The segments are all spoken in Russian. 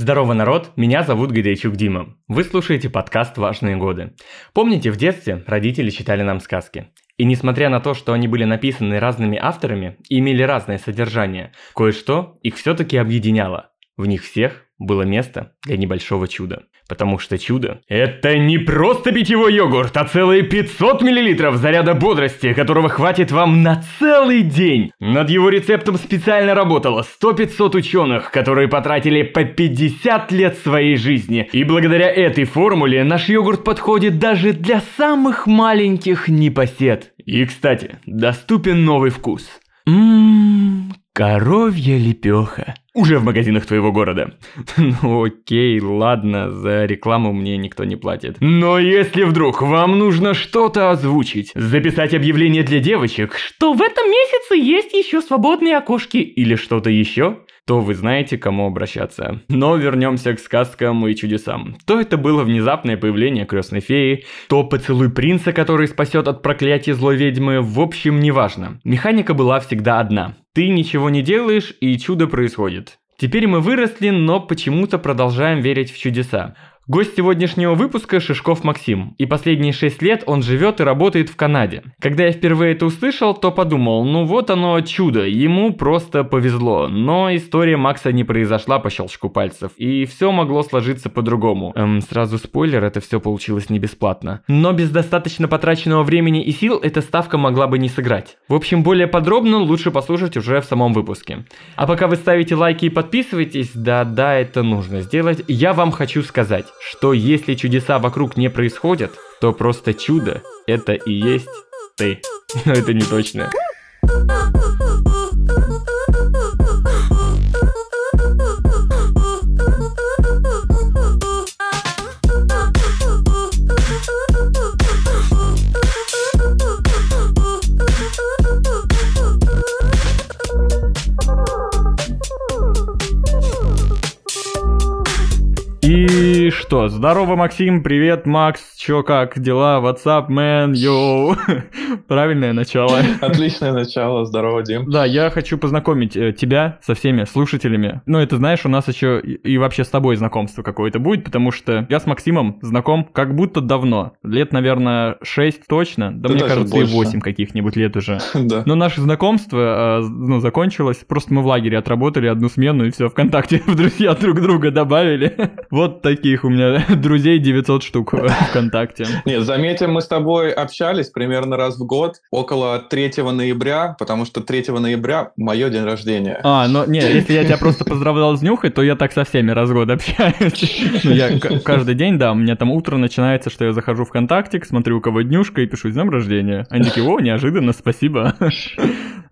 Здорово, народ! Меня зовут Гайдайчук Дима. Вы слушаете подкаст «Важные годы». Помните, в детстве родители читали нам сказки? И несмотря на то, что они были написаны разными авторами и имели разное содержание, кое-что их все-таки объединяло. В них всех было место для небольшого чуда. Потому что чудо – это не просто питьевой йогурт, а целые 500 мл заряда бодрости, которого хватит вам на целый день. Над его рецептом специально работало 100-500 ученых, которые потратили по 50 лет своей жизни. И благодаря этой формуле наш йогурт подходит даже для самых маленьких непосед. И, кстати, доступен новый вкус. Ммм, коровья лепеха. Уже в магазинах твоего города. Ну окей, ладно, за рекламу мне никто не платит. Но если вдруг вам нужно что-то озвучить, записать объявление для девочек, что в этом месяце есть еще свободные окошки или что-то еще, то вы знаете, кому обращаться. Но вернемся к сказкам и чудесам. То это было внезапное появление крестной феи, то поцелуй принца, который спасет от проклятия злой ведьмы, в общем, неважно. Механика была всегда одна. Ты ничего не делаешь, и чудо происходит. Теперь мы выросли, но почему-то продолжаем верить в чудеса. Гость сегодняшнего выпуска Шишков Максим, и последние 6 лет он живет и работает в Канаде. Когда я впервые это услышал, то подумал, ну вот оно чудо, ему просто повезло. Но история Макса не произошла по щелчку пальцев, и все могло сложиться по-другому. Эм, сразу спойлер, это все получилось не бесплатно. Но без достаточно потраченного времени и сил эта ставка могла бы не сыграть. В общем, более подробно лучше послушать уже в самом выпуске. А пока вы ставите лайки и подписываетесь, да-да, это нужно сделать, я вам хочу сказать что если чудеса вокруг не происходят, то просто чудо – это и есть ты. Но это не точно. Что, здорово, Максим, привет, Макс, чё, как дела, WhatsApp, man, йоу, правильное начало. Отличное начало, здорово, Дим. Да, я хочу познакомить э, тебя со всеми слушателями. Ну, это, знаешь, у нас еще и, вообще с тобой знакомство какое-то будет, потому что я с Максимом знаком как будто давно, лет, наверное, 6 точно, да, да мне кажется, больше. и 8 каких-нибудь лет уже. да. Но наше знакомство, э, ну, закончилось, просто мы в лагере отработали одну смену и все, ВКонтакте в друзья друг друга добавили. Вот таких у меня друзей 900 штук ВКонтакте. Нет, заметим, мы с тобой общались примерно раз в год, около 3 ноября, потому что 3 ноября мое день рождения. А, ну нет, если я тебя просто поздравлял с нюхой, то я так со всеми раз в год общаюсь. Ну, я каждый день, да, у меня там утро начинается, что я захожу в ВКонтакте, смотрю, у кого днюшка и пишу «С днем рождения». Они такие «О, неожиданно, спасибо».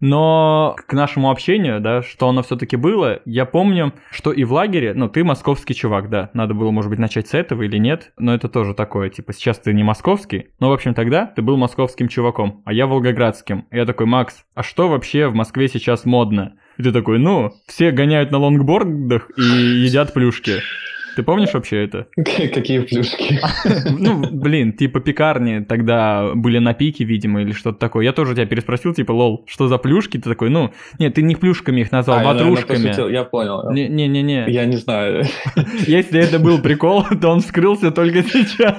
Но к нашему общению, да, что оно все-таки было, я помню, что и в лагере, ну, ты московский чувак, да, надо было, может быть, начать с этого или нет, но это тоже такое, типа, сейчас ты не московский, но, в общем, тогда ты был московским чуваком, а я волгоградским. И я такой, Макс, а что вообще в Москве сейчас модно? И ты такой, ну, все гоняют на лонгбордах и едят плюшки. Ты помнишь вообще это? Какие плюшки? Ну, блин, типа пекарни тогда были на пике, видимо, или что-то такое. Я тоже тебя переспросил, типа, лол, что за плюшки? Ты такой, ну, нет, ты не плюшками их назвал, а, ватрушками. Я понял. Не-не-не. Я не знаю. Если это был прикол, то он вскрылся только сейчас.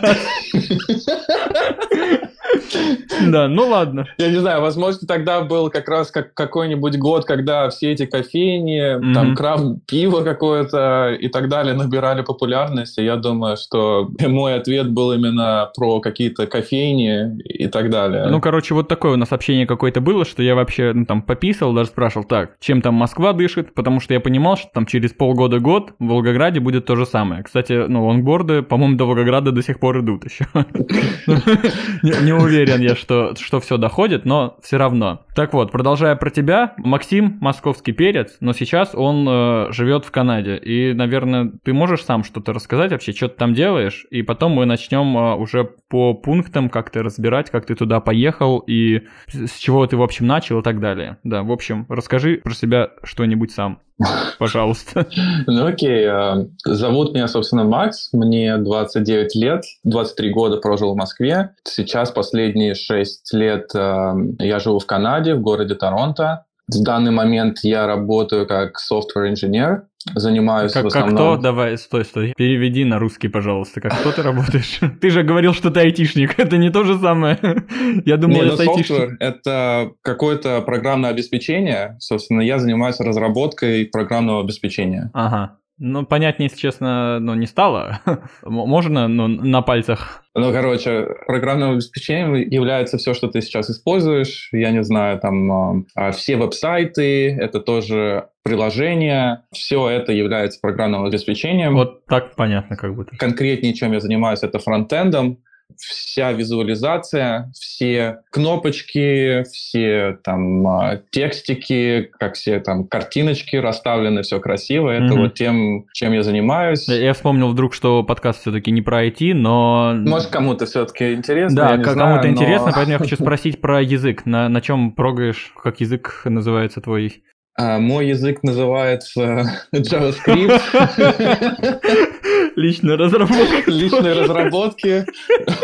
Да, ну ладно. Я не знаю, возможно, тогда был как раз как какой-нибудь год, когда все эти кофейни, там крафт пиво какое-то и так далее набирали популярность. И я думаю, что мой ответ был именно про какие-то кофейни и так далее. Ну, короче, вот такое у нас общение какое-то было, что я вообще ну, там пописал, даже спрашивал, так, чем там Москва дышит, потому что я понимал, что там через полгода-год в Волгограде будет то же самое. Кстати, ну, лонгборды, по-моему, до Волгограда до сих пор идут еще. Не уверен я, что, что все доходит, но все равно. Так вот, продолжая про тебя, Максим московский перец, но сейчас он э, живет в Канаде. И, наверное, ты можешь сам что-то рассказать вообще, что ты там делаешь, и потом мы начнем э, уже по пунктам как-то разбирать, как ты туда поехал и с чего ты, в общем, начал и так далее. Да, в общем, расскажи про себя что-нибудь сам. Пожалуйста. Ну окей, э, зовут меня, собственно, Макс, мне 29 лет, 23 года прожил в Москве. Сейчас последние 6 лет э, я живу в Канаде, в городе Торонто. В данный момент я работаю как software инженер, занимаюсь как, в основном... Как кто? Давай, стой, стой. Переведи на русский, пожалуйста. Как кто ты работаешь? Ты же говорил, что ты айтишник. Это не то же самое. Я думал, не, это ну, айтишник. это какое-то программное обеспечение. Собственно, я занимаюсь разработкой программного обеспечения. Ага. Ну, понятнее, если честно, ну, не стало. Можно ну, на пальцах? Ну, короче, программным обеспечением является все, что ты сейчас используешь. Я не знаю, там а, все веб-сайты, это тоже приложения. Все это является программным обеспечением. Вот так понятно как будто. Конкретнее, чем я занимаюсь, это фронтендом вся визуализация, все кнопочки, все там а, текстики, как все там картиночки расставлены, все красиво. Это mm-hmm. вот тем, чем я занимаюсь. Я вспомнил вдруг, что подкаст все-таки не про IT, но... Может, кому-то все-таки интересно, Да, кому-то знаю, интересно, но... поэтому я хочу спросить про язык. На, на чем прогаешь, как язык называется твой? А, мой язык называется JavaScript. Личная разработка. Личные разработки,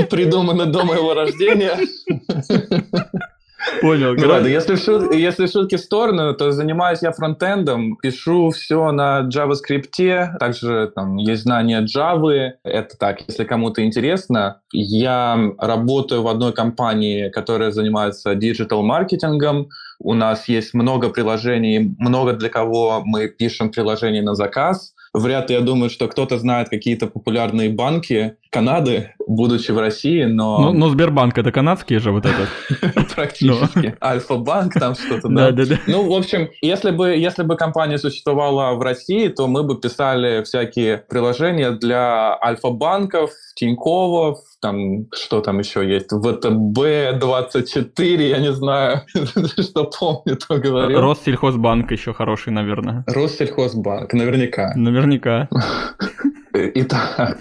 придуманы до моего рождения. Понял. Ну, ладно, если, шут, если шутки в сторону, то занимаюсь я фронтендом, пишу все на JavaScript, также там есть знания Java. Это так, если кому-то интересно. Я работаю в одной компании, которая занимается диджитал-маркетингом. У нас есть много приложений, много для кого мы пишем приложения на заказ. Вряд ли я думаю, что кто-то знает какие-то популярные банки Канады, будучи в России, но... Ну, но Сбербанк это канадский же вот этот. Практически. Альфа-банк там что-то, да? Да, да, Ну, в общем, если бы, если бы компания существовала в России, то мы бы писали всякие приложения для Альфа-банков, Тиньковов, там, что там еще есть, ВТБ-24, я не знаю, что помню, то говорил. Россельхозбанк еще хороший, наверное. Россельхозбанк, наверняка. Наверняка. Итак,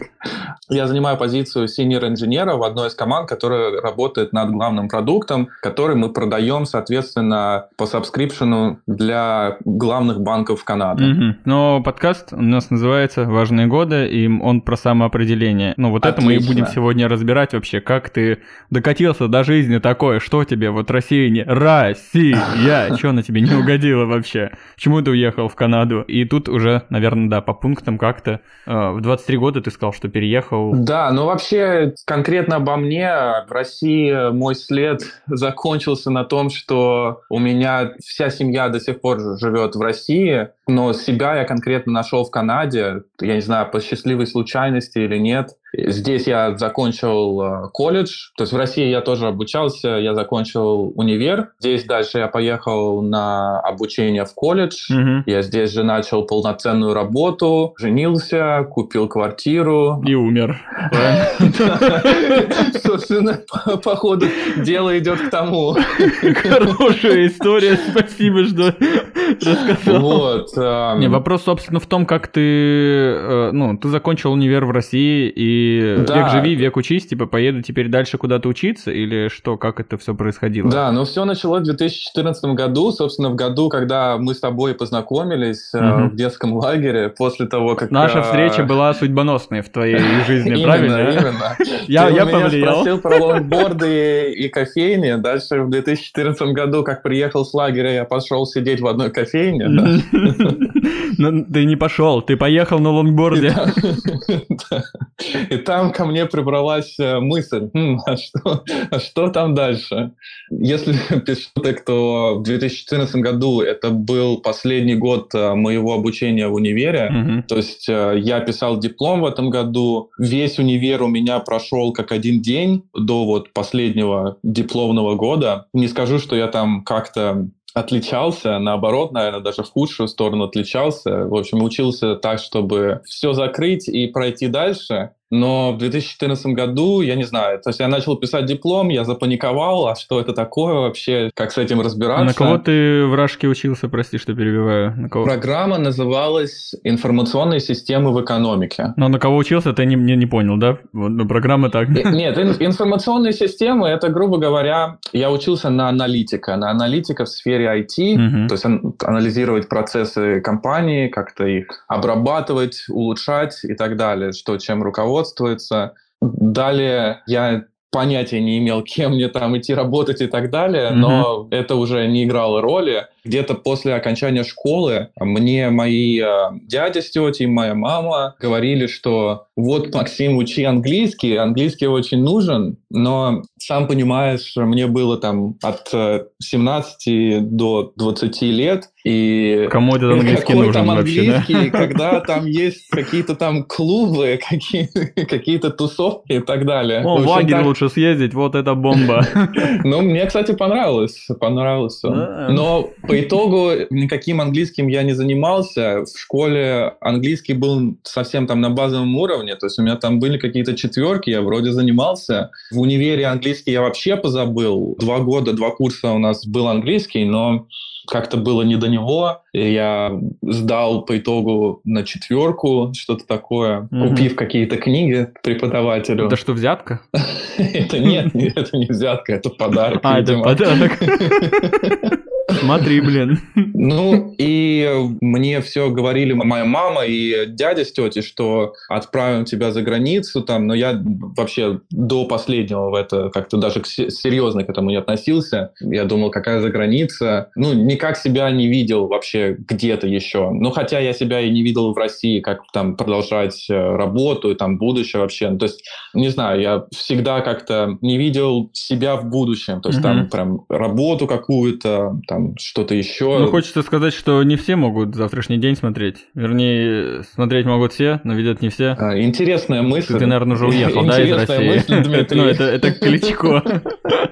я занимаю позицию синьор-инженера в одной из команд, которая работает над главным продуктом, который мы продаем, соответственно, по сабскрипшену для главных банков Канады. Угу. Но подкаст у нас называется «Важные годы», и он про самоопределение. Ну, вот Отлично. это мы и будем сегодня разбирать вообще, как ты докатился до жизни такое, что тебе вот Россия не... Россия! Что на тебе не угодило вообще? Почему ты уехал в Канаду? И тут уже, наверное, да, по пунктам как-то э, в 23 года ты сказал, что переехал. Да, ну вообще конкретно обо мне в России мой след закончился на том, что у меня вся семья до сих пор живет в России, но себя я конкретно нашел в Канаде. Я не знаю, по счастливой случайности или нет. Здесь я закончил э, колледж, то есть в России я тоже обучался, я закончил универ. Здесь дальше я поехал на обучение в колледж. Угу. Я здесь же начал полноценную работу, женился, купил квартиру. И умер. Собственно, походу, дело идет к тому. Хорошая история, спасибо, что рассказал. Вот. Не, вопрос, собственно, в том, как ты, э, ну, ты закончил универ в России и да. век живи, век учись, типа поеду теперь дальше куда-то учиться, или что, как это все происходило? Да, ну все началось в 2014 году, собственно, в году, когда мы с тобой познакомились угу. в детском лагере, после того, как... Наша встреча была судьбоносной в твоей жизни, правильно? Именно, Я, я повлиял. спросил про лонгборды и кофейни, дальше в 2014 году, как приехал с лагеря, я пошел сидеть в одной кофейне. Ну, ты не пошел, ты поехал на лонгборде. И там ко мне прибралась э, мысль, хм, а, что, а что там дальше? Если шуток, то в 2014 году это был последний год э, моего обучения в универе. То есть э, я писал диплом в этом году. Весь универ у меня прошел как один день до вот последнего дипломного года. Не скажу, что я там как-то отличался, наоборот, наверное, даже в худшую сторону отличался. В общем, учился так, чтобы все закрыть и пройти дальше. Но в 2014 году, я не знаю, то есть я начал писать диплом, я запаниковал, а что это такое вообще, как с этим разбираться. А на кого ты в Рашке учился, прости, что перебиваю? На кого? Программа называлась «Информационные системы в экономике». Но на кого учился, ты не, не, не понял, да? Вот, ну, программа так. Нет, информационные системы, это, грубо говоря, я учился на аналитика, на аналитика в сфере IT, угу. то есть анализировать процессы компании, как-то их обрабатывать, улучшать и так далее, что чем руководство руководствуется. Далее я понятия не имел, кем мне там идти работать и так далее, mm-hmm. но это уже не играло роли. Где-то после окончания школы мне мои э, дядя с тетей, моя мама говорили, что вот, Максим, учи английский, английский очень нужен, но, сам понимаешь, мне было там от 17 э, до 20 лет, и Кому этот английский какой нужен там вообще, английский, да? когда там есть какие-то там клубы, какие, какие-то тусовки и так далее. О, в лагерь лучше съездить, вот это бомба. Ну, мне, кстати, понравилось, понравилось. Но по итогу никаким английским я не занимался. В школе английский был совсем там на базовом уровне, то есть у меня там были какие-то четверки, я вроде занимался. В универе английский я вообще позабыл. Два года, два курса у нас был английский, но как-то было не до него. И я сдал по итогу на четверку, что-то такое, угу. купив какие-то книги преподавателю. Это что, взятка? Это нет, это не взятка, это подарок. А, это подарок. Смотри, блин. Ну, и мне все говорили моя мама и дядя с тетей, что отправим тебя за границу, там, но я вообще до последнего в это как-то даже серьезно к этому не относился. Я думал, какая за граница. Ну, никак себя не видел вообще где-то еще. Ну, хотя я себя и не видел в России, как там продолжать э, работу и там будущее вообще. Ну, то есть, не знаю, я всегда как-то не видел себя в будущем. То есть, угу. там прям работу какую-то, там что-то еще. Ну, хочется сказать, что не все могут завтрашний день смотреть. Вернее, смотреть могут все, но видят не все. А, интересная мысль. Ты, ты, наверное, уже уехал, да, из России? Мысль, Дмитрий. Ну, это, это Кличко.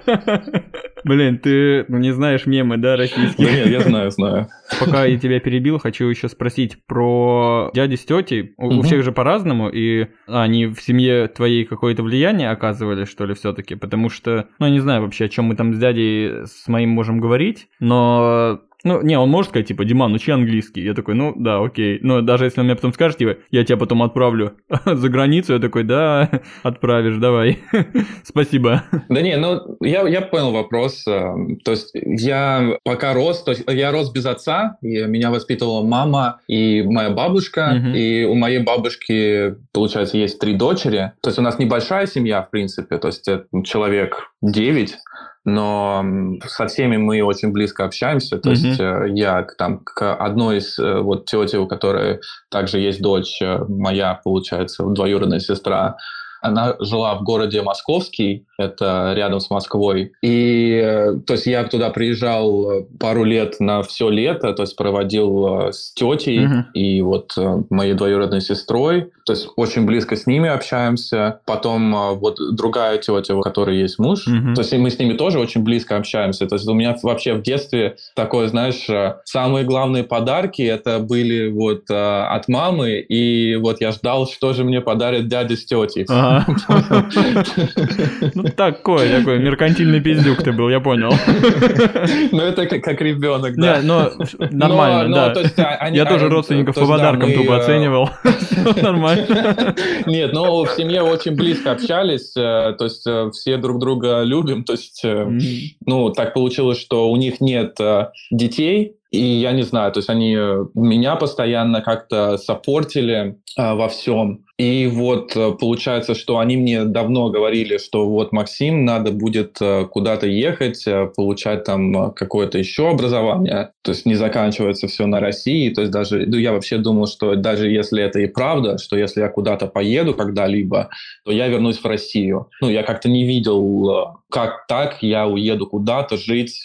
Блин, ты ну, не знаешь мемы, да, российские? Нет, я знаю, знаю. Пока я тебя перебил, хочу еще спросить про дяди с тетей. У, у всех же по-разному, и они в семье твоей какое-то влияние оказывали, что ли, все-таки? Потому что, ну, не знаю вообще, о чем мы там с дядей с моим можем говорить, но ну, не, он может сказать, типа, Диман, учи английский. Я такой, ну, да, окей. Но даже если он мне потом скажет, типа, я тебя потом отправлю за границу, я такой, да, отправишь, давай. Спасибо. Да не, ну, я, я понял вопрос. Э, то есть я пока рос, то есть я рос без отца, и меня воспитывала мама и моя бабушка, uh-huh. и у моей бабушки, получается, есть три дочери. То есть у нас небольшая семья, в принципе, то есть человек девять, но со всеми мы очень близко общаемся. То mm-hmm. есть э, я там к одной из э, вот тети, у которой также есть дочь, э, моя, получается, двоюродная сестра, она жила в городе Московский, это рядом с Москвой. И э, то есть я туда приезжал э, пару лет на все лето, то есть проводил э, с тетей uh-huh. и вот моей двоюродной сестрой. То есть очень близко с ними общаемся. Потом вот другая тетя, у которой есть муж, uh-huh. то есть мы с ними тоже очень близко общаемся. То есть у меня вообще в детстве такое, знаешь, самые главные подарки это были вот от мамы, и вот я ждал, что же мне подарит дядя с тетей. Ну, такой, такой меркантильный пиздюк ты был, я понял. Ну, это как ребенок, да. Не, но нормально, да. А, я тоже родственников по подаркам тупо э, оценивал. Нормально. Нет, но в семье очень близко общались, э, то есть э, все друг друга любим, то есть, ну, так получилось, что у них нет детей, и я не знаю, то есть они меня постоянно как-то саппортили во всем. И вот э, получается, что они мне давно говорили, что вот Максим, надо будет э, куда-то ехать, э, получать там какое-то еще образование. То есть не заканчивается все на России. То есть даже, ну, я вообще думал, что даже если это и правда, что если я куда-то поеду когда-либо, то я вернусь в Россию. Ну, я как-то не видел, как так я уеду куда-то жить.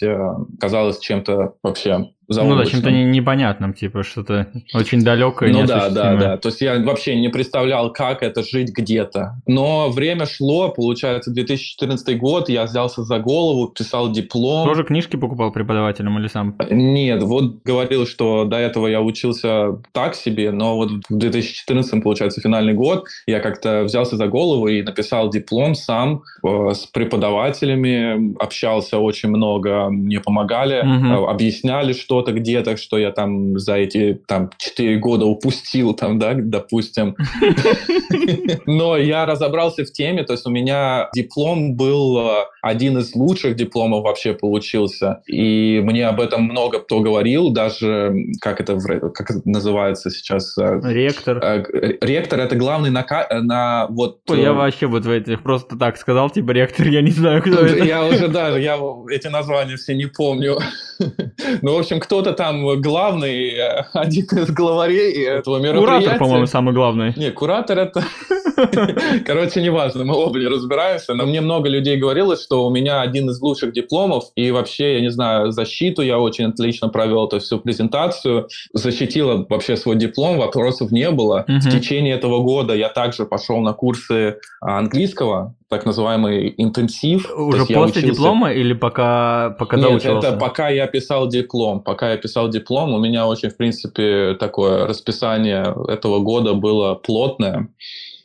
Казалось чем-то вообще ну да, чем-то непонятным, типа что-то очень далекое. Ну да, да, да. То есть я вообще не представлял, как это жить где-то. Но время шло, получается, 2014 год, я взялся за голову, писал диплом. Тоже книжки покупал преподавателем или сам? Нет, вот говорил, что до этого я учился так себе, но вот в 2014, получается, финальный год, я как-то взялся за голову и написал диплом сам э, с преподавателями, общался очень много, мне помогали, угу. э, объясняли, что что-то где-то, что я там за эти там 4 года упустил, там, да, допустим. Но я разобрался в теме, то есть у меня диплом был э, один из лучших дипломов вообще получился. И мне об этом много кто говорил, даже как это, как это называется сейчас? Э, ректор. Э, ректор — это главный на, на вот... Ой, я вообще вот в этих просто так сказал, типа ректор, я не знаю, кто это. Я уже даже, я эти названия все не помню. Ну, в общем, кто-то там главный, один из главарей этого мероприятия. Куратор, по-моему, самый главный. Не, куратор это... Короче, неважно, мы оба не разбираемся, но мне много людей говорило, что у меня один из лучших дипломов, и вообще, я не знаю, защиту я очень отлично провел, то есть всю презентацию, защитила вообще свой диплом, вопросов не было. В течение этого года я также пошел на курсы английского, так называемый интенсив. Уже после учился... диплома или пока, пока Нет, доучивался? это пока я писал диплом. Пока я писал диплом, у меня очень, в принципе, такое расписание этого года было плотное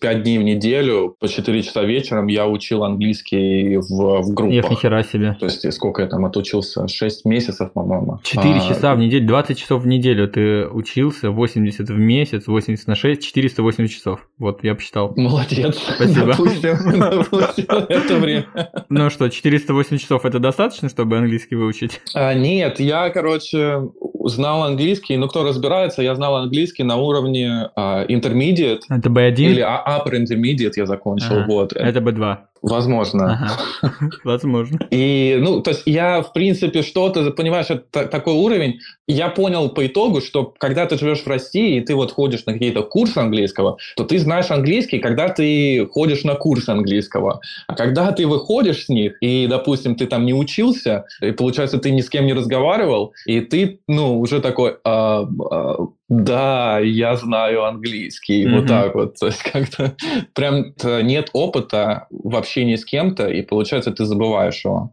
пять дней в неделю, по 4 часа вечером я учил английский в, в группах. Эх, нихера себе. То есть сколько я там отучился? 6 месяцев, по-моему. 4 а, часа в неделю, 20 часов в неделю ты учился, 80 в месяц, 80 на 6, 480 часов. Вот, я посчитал. Молодец. Спасибо. Допустим, это время. Ну что, 480 часов это достаточно, чтобы английский выучить? А, нет, я, короче, знал английский, ну кто разбирается, я знал английский на уровне uh, intermediate. Это B1? Или upper intermediate я закончил, ага. вот. Это B2. Возможно. Ага. Возможно. И, ну, то есть я, в принципе, что-то, понимаешь, это такой уровень. Я понял по итогу, что когда ты живешь в России, и ты вот ходишь на какие-то курсы английского, то ты знаешь английский, когда ты ходишь на курс английского. А когда ты выходишь с них, и, допустим, ты там не учился, и, получается, ты ни с кем не разговаривал, и ты, ну, уже такой, а, а, да, я знаю английский, mm-hmm. вот так вот. То есть как-то прям нет опыта в общении с кем-то, и получается, ты забываешь его.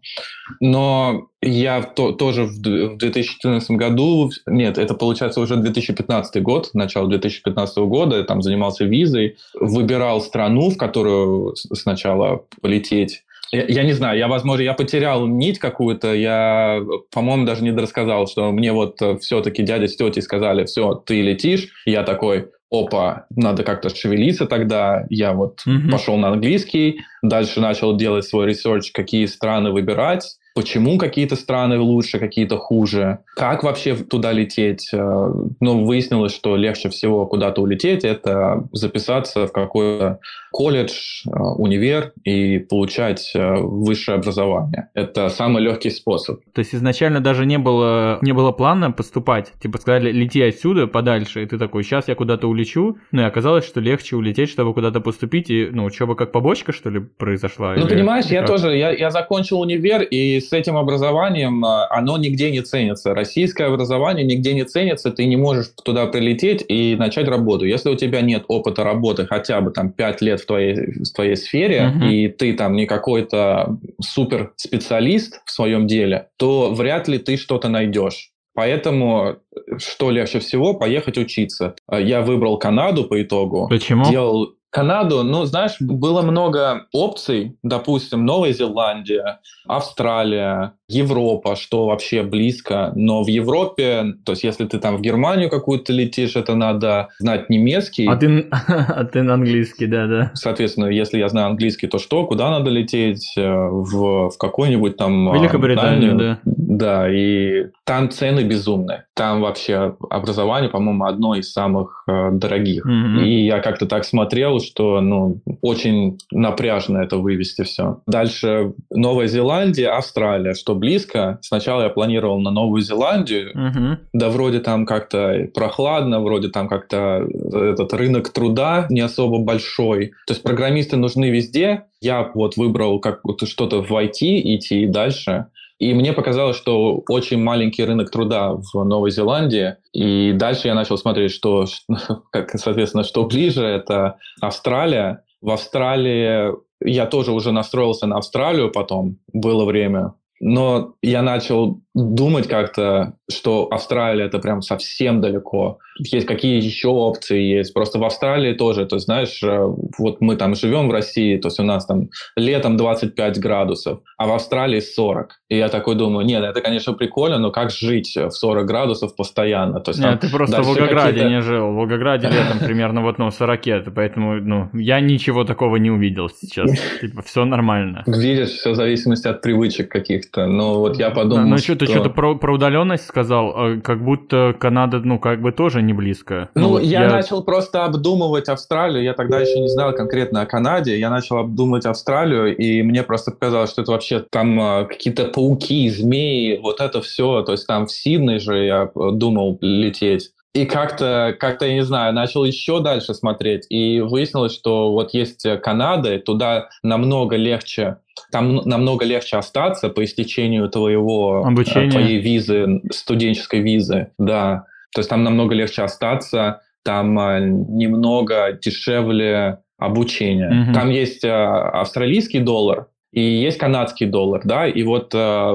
Но я то, тоже в 2014 году, нет, это получается уже 2015 год, начало 2015 года, я там занимался визой, выбирал страну, в которую сначала полететь, я, я не знаю, я, возможно, я потерял нить какую-то, я, по-моему, даже не рассказал, что мне вот э, все-таки дядя с тетей сказали, все, ты летишь, я такой, опа, надо как-то шевелиться тогда. Я вот mm-hmm. пошел на английский, дальше начал делать свой research, какие страны выбирать почему какие-то страны лучше, какие-то хуже, как вообще туда лететь. Э, ну, выяснилось, что легче всего куда-то улететь, это записаться в какой-то колледж, э, универ и получать э, высшее образование. Это самый легкий способ. То есть изначально даже не было, не было плана поступать? Типа сказали, лети отсюда подальше, и ты такой, сейчас я куда-то улечу, ну и оказалось, что легче улететь, чтобы куда-то поступить, и, ну, учеба как побочка, что ли, произошла? Ну, или... понимаешь, я тоже, я, я закончил универ, и с этим образованием а, оно нигде не ценится. Российское образование нигде не ценится, ты не можешь туда прилететь и начать работу. Если у тебя нет опыта работы хотя бы там 5 лет в твоей, в твоей сфере, uh-huh. и ты там не какой-то супер специалист в своем деле, то вряд ли ты что-то найдешь. Поэтому что легче всего поехать учиться. Я выбрал Канаду по итогу. Почему? Делал Канаду, ну, знаешь, было много опций, допустим, Новая Зеландия, Австралия, Европа, что вообще близко, но в Европе, то есть если ты там в Германию какую-то летишь, это надо знать немецкий. А ты, а ты на английский, да-да. Соответственно, если я знаю английский, то что, куда надо лететь, э, в, в какой-нибудь там... Великобританию, да. Да, и там цены безумные. Там вообще образование, по-моему, одно из самых э, дорогих. Mm-hmm. И я как-то так смотрел, что, ну, очень напряжно это вывести все. Дальше Новая Зеландия, Австралия, что близко. Сначала я планировал на Новую Зеландию, угу. да вроде там как-то прохладно, вроде там как-то этот рынок труда не особо большой. То есть программисты нужны везде. Я вот выбрал как что-то в IT идти дальше. И мне показалось, что очень маленький рынок труда в Новой Зеландии. И дальше я начал смотреть, что, как, соответственно, что ближе, это Австралия. В Австралии я тоже уже настроился на Австралию потом, было время. Но я начал думать как-то, что Австралия это прям совсем далеко. Есть какие еще опции есть. Просто в Австралии тоже, то есть, знаешь, э, вот мы там живем в России, то есть у нас там летом 25 градусов, а в Австралии 40. И я такой думаю, нет, это, конечно, прикольно, но как жить в 40 градусов постоянно? То есть, нет, ты просто в Волгограде не жил. В Волгограде летом примерно вот, ну, 40, поэтому, ну, я ничего такого не увидел сейчас. Типа, все нормально. Видишь, все в зависимости от привычек каких-то. Близко. Но вот я подумал, ну, что... ты что-то про, про удаленность сказал, а как будто Канада, ну, как бы тоже не близко. Ну, ну я, я начал просто обдумывать Австралию. Я тогда еще не знал конкретно о Канаде. Я начал обдумывать Австралию, и мне просто показалось, что это вообще там а, какие-то пауки, змеи, вот это все. То есть там в Сиднey же я думал лететь. И как-то, как-то, я не знаю, начал еще дальше смотреть, и выяснилось, что вот есть Канада, туда намного легче, там намного легче остаться по истечению твоего, э, Обучения. твоей визы, студенческой визы, да. То есть там намного легче остаться, там э, немного дешевле обучение. Mm-hmm. Там есть э, австралийский доллар, и есть канадский доллар, да, и вот э,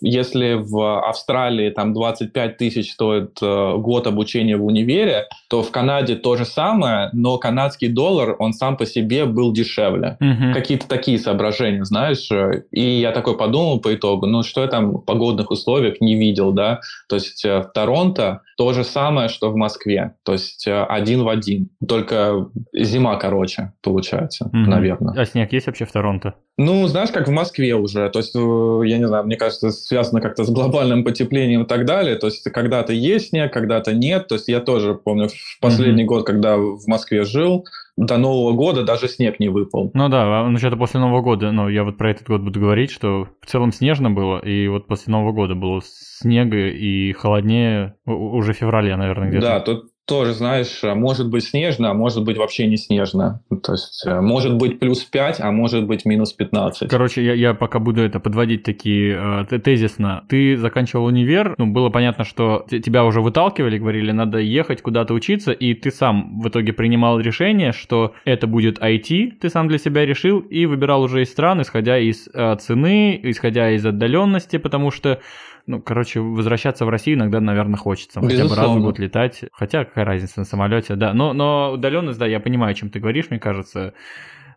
если в Австралии там 25 тысяч стоит э, год обучения в универе, то в Канаде то же самое, но канадский доллар, он сам по себе был дешевле. Угу. Какие-то такие соображения, знаешь, и я такой подумал по итогу, ну что я там в погодных условиях не видел, да, то есть э, в Торонто то же самое, что в Москве, то есть э, один в один, только зима короче получается, угу. наверное. А снег есть вообще в Торонто? Ну, знаешь, как в Москве уже. То есть, э, я не знаю, мне кажется, связано как-то с глобальным потеплением и так далее. То есть, когда-то есть снег, когда-то нет. То есть, я тоже помню, в последний mm-hmm. год, когда в Москве жил, до Нового года даже снег не выпал. Ну да, ну что-то после Нового года, ну я вот про этот год буду говорить, что в целом снежно было, и вот после Нового года было снега и холоднее уже в феврале, наверное, где-то. Да, тут тоже, знаешь, э, может быть снежно, а может быть вообще не снежно. То есть э, может быть плюс 5, а может быть минус 15. Короче, я, я пока буду это подводить такие э, тезисно. Ты заканчивал универ, ну, было понятно, что тебя уже выталкивали, говорили, надо ехать куда-то учиться, и ты сам в итоге принимал решение, что это будет IT, ты сам для себя решил, и выбирал уже из стран, исходя из э, цены, исходя из отдаленности, потому что ну, короче, возвращаться в Россию иногда, наверное, хочется. Хотя бы раз в год летать. Хотя какая разница на самолете, да. Но, но удаленность, да, я понимаю, о чем ты говоришь, мне кажется.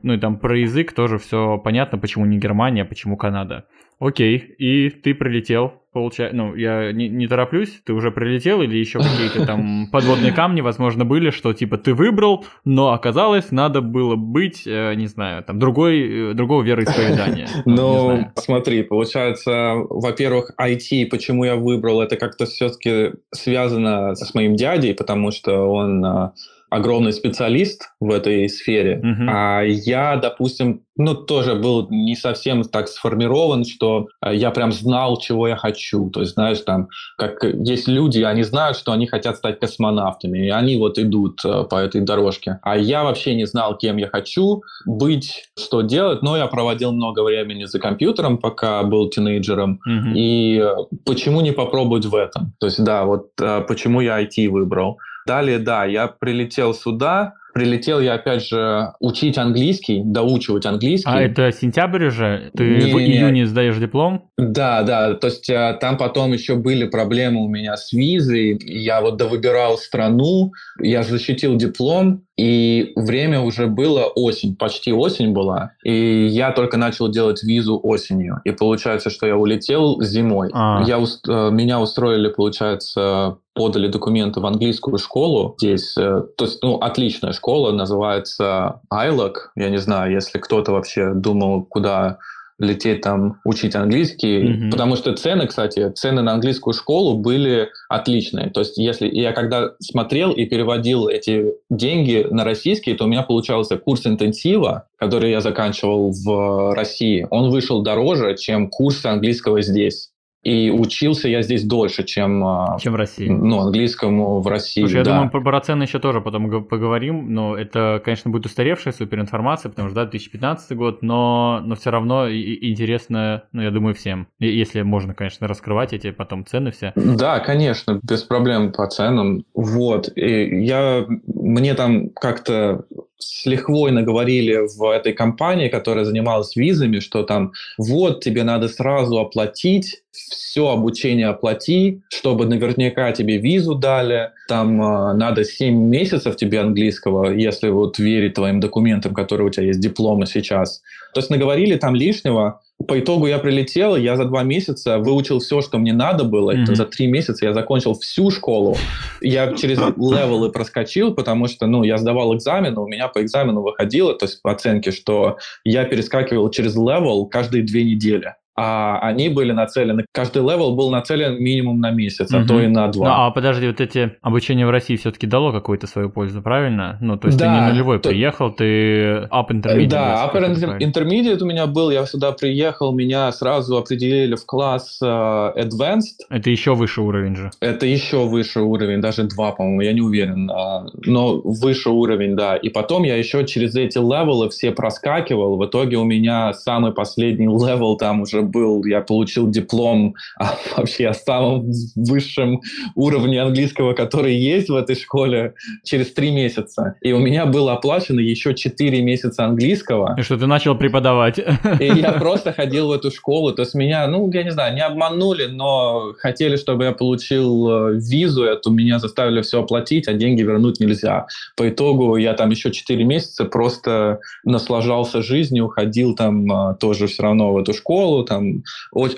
Ну и там про язык тоже все понятно, почему не Германия, почему Канада. Окей, и ты прилетел, получается, ну, я не, не тороплюсь, ты уже прилетел или еще какие-то там подводные камни, возможно, были, что типа ты выбрал, но оказалось, надо было быть, э, не знаю, там, другой, э, другого вероисповедания. Ну, смотри, получается, во-первых, IT, почему я выбрал, это как-то все-таки связано с моим дядей, потому что он а, огромный специалист в этой сфере, uh-huh. а я, допустим, ну, тоже был не совсем так сформирован, что э, я прям знал, чего я хочу. То есть, знаешь, там, как есть люди, они знают, что они хотят стать космонавтами, и они вот идут э, по этой дорожке. А я вообще не знал, кем я хочу быть, что делать, но я проводил много времени за компьютером, пока был тинейджером, uh-huh. и э, почему не попробовать в этом? То есть, да, вот почему я IT выбрал. Далее, да, я прилетел сюда, прилетел я опять же учить английский, доучивать английский. А это сентябрь уже? Ты не, в июне сдаешь диплом? Да, да. То есть а, там потом еще были проблемы у меня с визой. Я вот довыбирал страну, я защитил диплом, и время уже было осень, почти осень была, и я только начал делать визу осенью. И получается, что я улетел зимой. А. Я, э, меня устроили, получается, подали документы в английскую школу здесь. Э, то есть, ну, отличная школа, называется ILOC. Я не знаю, если кто-то вообще думал, куда лететь там учить английский, mm-hmm. потому что цены, кстати, цены на английскую школу были отличные. То есть если я когда смотрел и переводил эти деньги на российские, то у меня получался курс интенсива, который я заканчивал в России, он вышел дороже, чем курс английского здесь. И учился я здесь дольше, чем, а, чем в России. Ну, английскому в России. Слушай, я да. думаю, про цены еще тоже потом поговорим, но это, конечно, будет устаревшая суперинформация, потому что, да, 2015 год, но, но все равно интересно, ну, я думаю, всем. Если можно, конечно, раскрывать эти потом цены все. Да, конечно, без проблем по ценам. Вот. И я, мне там как-то с лихвой наговорили в этой компании, которая занималась визами, что там вот тебе надо сразу оплатить, все обучение оплати, чтобы наверняка тебе визу дали, там э, надо 7 месяцев тебе английского, если вот верить твоим документам, которые у тебя есть, дипломы сейчас. То есть наговорили там лишнего, по итогу я прилетел, я за два месяца выучил все, что мне надо было. Mm-hmm. За три месяца я закончил всю школу. Я через level ы проскочил, потому что, ну, я сдавал экзамен, у меня по экзамену выходило, то есть по оценке, что я перескакивал через level каждые две недели. А они были нацелены, каждый level был нацелен минимум на месяц, а то и на два. Ну, а подожди, вот эти обучение в России все-таки дало какую-то свою пользу, правильно? Ну, то есть да, ты не нулевой то... приехал, ты up intermediate. Да, upper intermediate у меня был, я сюда приехал, меня сразу определили в класс uh, advanced. Это еще выше уровень же. Это еще выше уровень, даже два, по-моему, я не уверен, uh, но выше уровень, да. И потом я еще через эти level ы все проскакивал, в итоге у меня самый последний level там уже был, я получил диплом а, вообще о самом высшем уровне английского, который есть в этой школе через три месяца. И у меня было оплачено еще четыре месяца английского. И что ты начал преподавать. И я просто ходил в эту школу. То есть меня, ну, я не знаю, не обманули, но хотели, чтобы я получил э, визу эту, меня заставили все оплатить, а деньги вернуть нельзя. По итогу я там еще четыре месяца просто наслаждался жизнью, ходил там а, тоже все равно в эту школу, там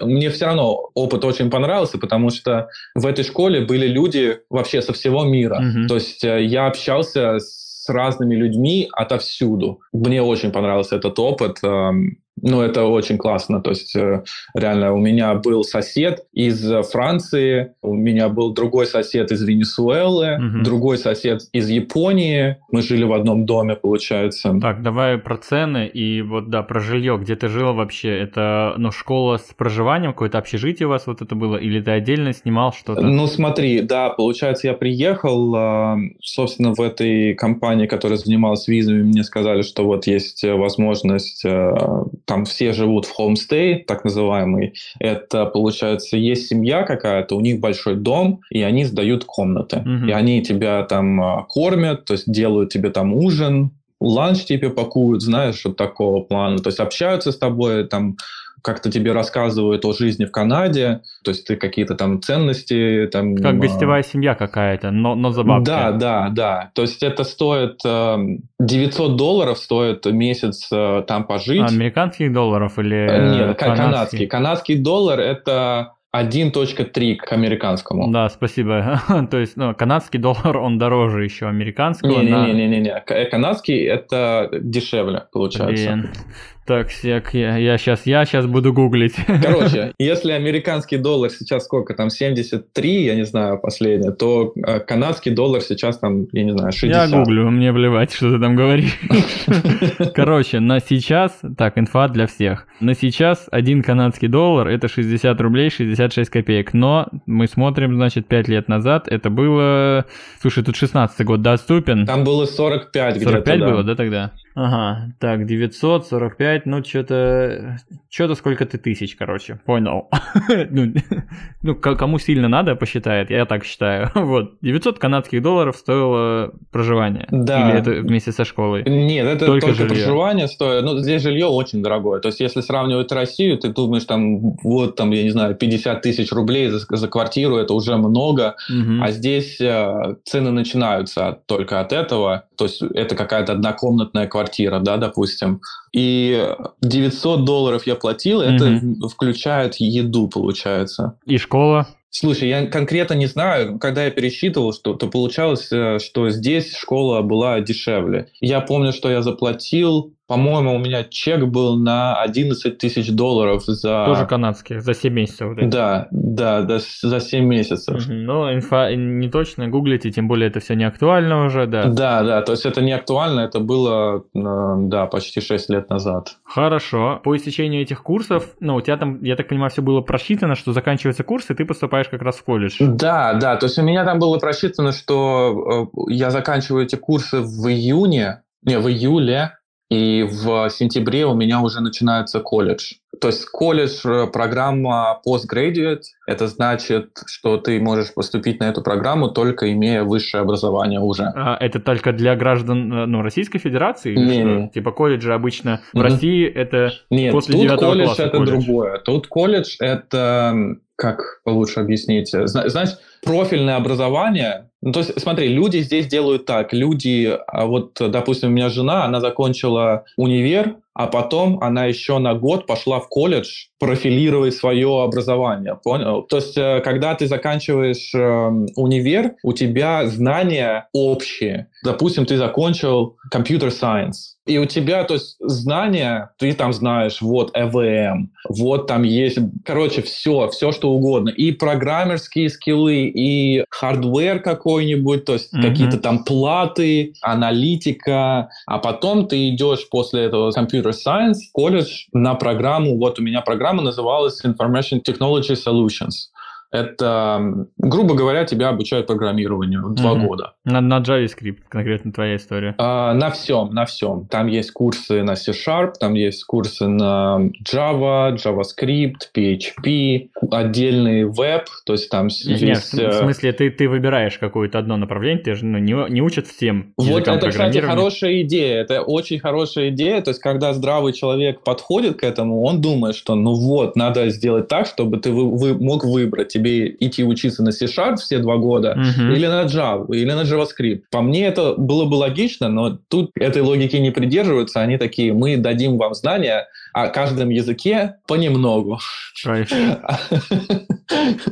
мне все равно опыт очень понравился, потому что в этой школе были люди вообще со всего мира. Mm-hmm. То есть э, я общался с разными людьми отовсюду. Мне очень понравился этот опыт. Ну, это очень классно. То есть, э, реально, у меня был сосед из Франции, у меня был другой сосед из Венесуэлы, угу. другой сосед из Японии. Мы жили в одном доме, получается. Так, давай про цены и вот, да, про жилье. Где ты жил вообще? Это, ну, школа с проживанием, какое-то общежитие у вас вот это было? Или ты отдельно снимал что-то? Ну, смотри, да, получается, я приехал, а, собственно, в этой компании, которая занималась визами, мне сказали, что вот есть возможность э, там все живут в homestay, так называемый. Это, получается, есть семья какая-то, у них большой дом, и они сдают комнаты. Mm-hmm. И они тебя там а, кормят, то есть делают тебе там ужин, ланч тебе пакуют, знаешь, вот такого плана. То есть общаются с тобой, там как-то тебе рассказывают о жизни в Канаде, то есть ты какие-то там ценности... Там, как гостевая семья какая-то, но, но за бабки. Да, да, да. То есть это стоит... 900 эм, долларов стоит месяц э, там пожить. американских долларов или э, Нет, канадский? канадский. Канадский доллар – это 1.3 к американскому. Да, спасибо. То есть, ну, канадский доллар, он дороже еще американского. Не-не-не, на... канадский это дешевле, получается. Блин. Так, сек, я, я, сейчас, я сейчас буду гуглить. Короче, если американский доллар сейчас сколько, там 73, я не знаю, последнее, то э, канадский доллар сейчас там, я не знаю, 60. Я гуглю, мне плевать, что ты там говоришь. Короче, на сейчас, так, инфа для всех. На сейчас один канадский доллар это 60 рублей 66 копеек, но мы смотрим, значит, 5 лет назад, это было... Слушай, тут 16 год доступен. Там было 45 где-то, 45 было, да, тогда? Ага, так, 945, ну, что-то, что-то сколько-то тысяч, короче, понял. ну, ну, кому сильно надо, посчитает, я так считаю. вот, 900 канадских долларов стоило проживание. Да. Или это вместе со школой? Нет, это только, только проживание стоит. Ну, здесь жилье очень дорогое. То есть, если сравнивать Россию, ты думаешь, там, вот, там, я не знаю, 50 тысяч рублей за, за квартиру, это уже много. Угу. А здесь э, цены начинаются только от этого. То есть, это какая-то однокомнатная квартира да, допустим, и 900 долларов я платил, mm-hmm. это включает еду, получается. И школа? Слушай, я конкретно не знаю, когда я пересчитывал, что, то получалось, э, что здесь школа была дешевле. Я помню, что я заплатил по-моему, у меня чек был на 11 тысяч долларов за... Тоже канадских, за 7 месяцев. Вот да, да, да, за 7 месяцев. Угу. Но инфа не точно, гуглите, тем более это все не актуально уже, да. Да, да, то есть это не актуально, это было, э, да, почти 6 лет назад. Хорошо. По истечению этих курсов, ну, у тебя там, я так понимаю, все было просчитано, что заканчивается курс, и ты поступаешь как раз в колледж. Да, да, то есть у меня там было просчитано, что э, я заканчиваю эти курсы в июне, не, в июле, и в сентябре у меня уже начинается колледж. То есть колледж, э, программа postgraduate, это значит, что ты можешь поступить на эту программу только имея высшее образование уже. А это только для граждан э, ну, Российской Федерации? Не, не. Типа колледжи обычно в mm-hmm. России это Нет, после тут 9 колледж класса это колледж. другое. Тут колледж это, как получше объяснить, знаешь, профильное образование, ну, то есть, смотри, люди здесь делают так. Люди, а вот, допустим, у меня жена, она закончила универ, а потом она еще на год пошла в колледж профилировать свое образование. Понял? То есть, э, когда ты заканчиваешь э, универ, у тебя знания общие. Допустим, ты закончил computer science. И у тебя, то есть, знания, ты там знаешь, вот ЭВМ, вот там есть, короче, все, все что угодно. И программерские skill ы, и hardware какой-нибудь, то есть mm-hmm. какие-то там платы, аналитика. А потом ты идешь после этого computer колледж на программу, вот у меня программа называлась Information Technology Solutions. Это, грубо говоря, тебя обучают программированию два mm-hmm. года. На, на JavaScript конкретно твоя история? А, на всем, на всем. Там есть курсы на C-Sharp, там есть курсы на Java, JavaScript, PHP, отдельный веб, то есть там Нет, есть... в э, смысле, ты, ты выбираешь какое-то одно направление, ты же ну, не, не учат всем Вот это, кстати, хорошая идея, это очень хорошая идея, то есть когда здравый человек подходит к этому, он думает, что ну вот, надо сделать так, чтобы ты вы, вы мог выбрать, тебе идти учиться на C-Sharp все два года, uh-huh. или на Java, или на JavaScript. По мне это было бы логично, но тут этой логики не придерживаются. Они такие, мы дадим вам знания о каждом языке понемногу.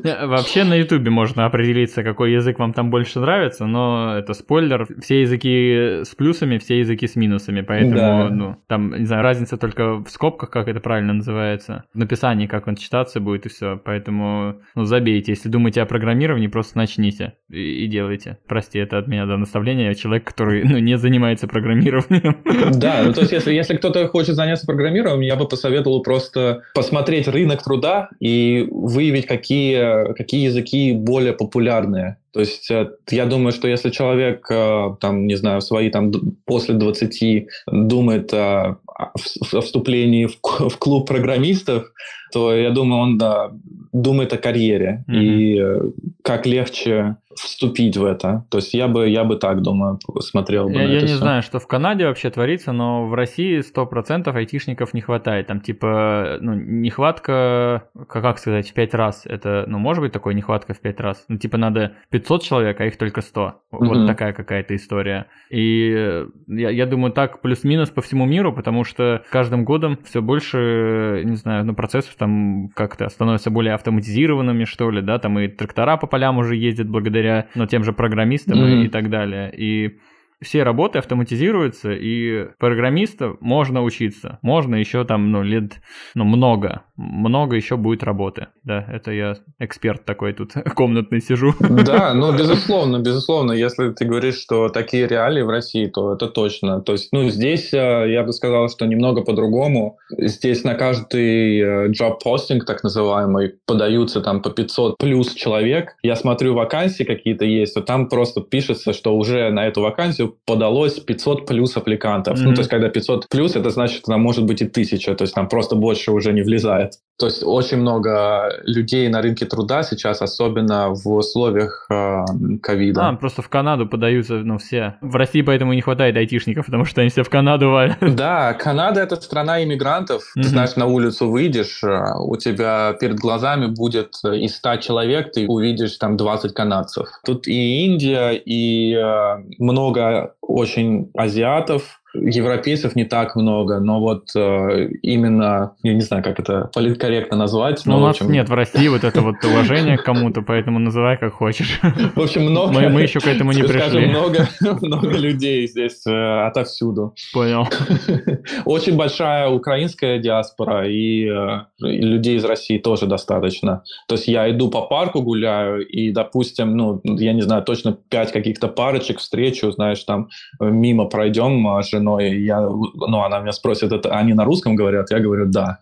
Вообще на Ютубе можно определиться, какой язык вам там больше нравится, но это спойлер. Все языки с плюсами, все языки с минусами, поэтому да. ну, там, не знаю, разница только в скобках, как это правильно называется, в написании, как он читаться будет и все. Поэтому ну, забейте. Если думаете о программировании, просто начните и, и делайте. Прости, это от меня да, наставление. Я человек, который ну, не занимается программированием. Да, ну то есть если, если кто-то хочет заняться программированием, я бы посоветовал просто посмотреть рынок труда и выявить, какие, какие языки более популярные. То есть э, я думаю, что если человек, э, там, не знаю, свои там после 20 думает о, о вступлении в, клуб программистов, то я думаю, он да, думает о карьере mm-hmm. и э, как легче вступить в это. То есть я бы, я бы так, думаю, смотрел бы Я, я не все. знаю, что в Канаде вообще творится, но в России 100% айтишников не хватает. Там типа, ну, нехватка, как, как сказать, в 5 раз. Это, ну, может быть такой нехватка в 5 раз. Ну, типа надо 500 человек, а их только 100. Mm-hmm. Вот такая какая-то история. И я, я думаю, так плюс-минус по всему миру, потому что каждым годом все больше, не знаю, ну, процессов там как-то становятся более автоматизированными, что ли, да, там и трактора по полям уже ездят благодаря, ну, тем же программистам mm-hmm. и, и так далее. И все работы автоматизируются, и программистов можно учиться. Можно еще там, ну, лет, ну, много. Много еще будет работы. Да, это я эксперт такой тут комнатный сижу. Да, ну, безусловно, безусловно. Если ты говоришь, что такие реалии в России, то это точно. То есть, ну, здесь э, я бы сказал, что немного по-другому. Здесь на каждый э, так называемый, подаются там по 500 плюс человек. Я смотрю, вакансии какие-то есть, то там просто пишется, что уже на эту вакансию подалось 500 плюс аппликантов. Mm-hmm. Ну, то есть, когда 500 плюс, это значит, там может быть и 1000, то есть там просто больше уже не влезает. То есть очень много людей на рынке труда сейчас, особенно в условиях э, ковида. Э, а, просто в Канаду подаются, ну, все. В России поэтому не хватает айтишников, потому что они все в Канаду валят. Да, Канада — это страна иммигрантов. Mm-hmm. Ты знаешь, на улицу выйдешь, э, у тебя перед глазами будет из 100 человек, ты увидишь там 20 канадцев. Тут и Индия, и э, много очень азиатов, Европейцев не так много, но вот э, именно, я не знаю, как это политкорректно назвать. Но, но у нас общем... нет в России вот это вот уважение к кому-то, поэтому называй как хочешь. В общем, много... Мы, мы еще к этому не пришли. много, много людей здесь э, отовсюду. Понял. Очень большая украинская диаспора и, э, и людей из России тоже достаточно. То есть я иду по парку гуляю и, допустим, ну, я не знаю, точно пять каких-то парочек встречу, знаешь, там мимо пройдем, женой, я, ну, она меня спросит, это они на русском говорят? Я говорю, да.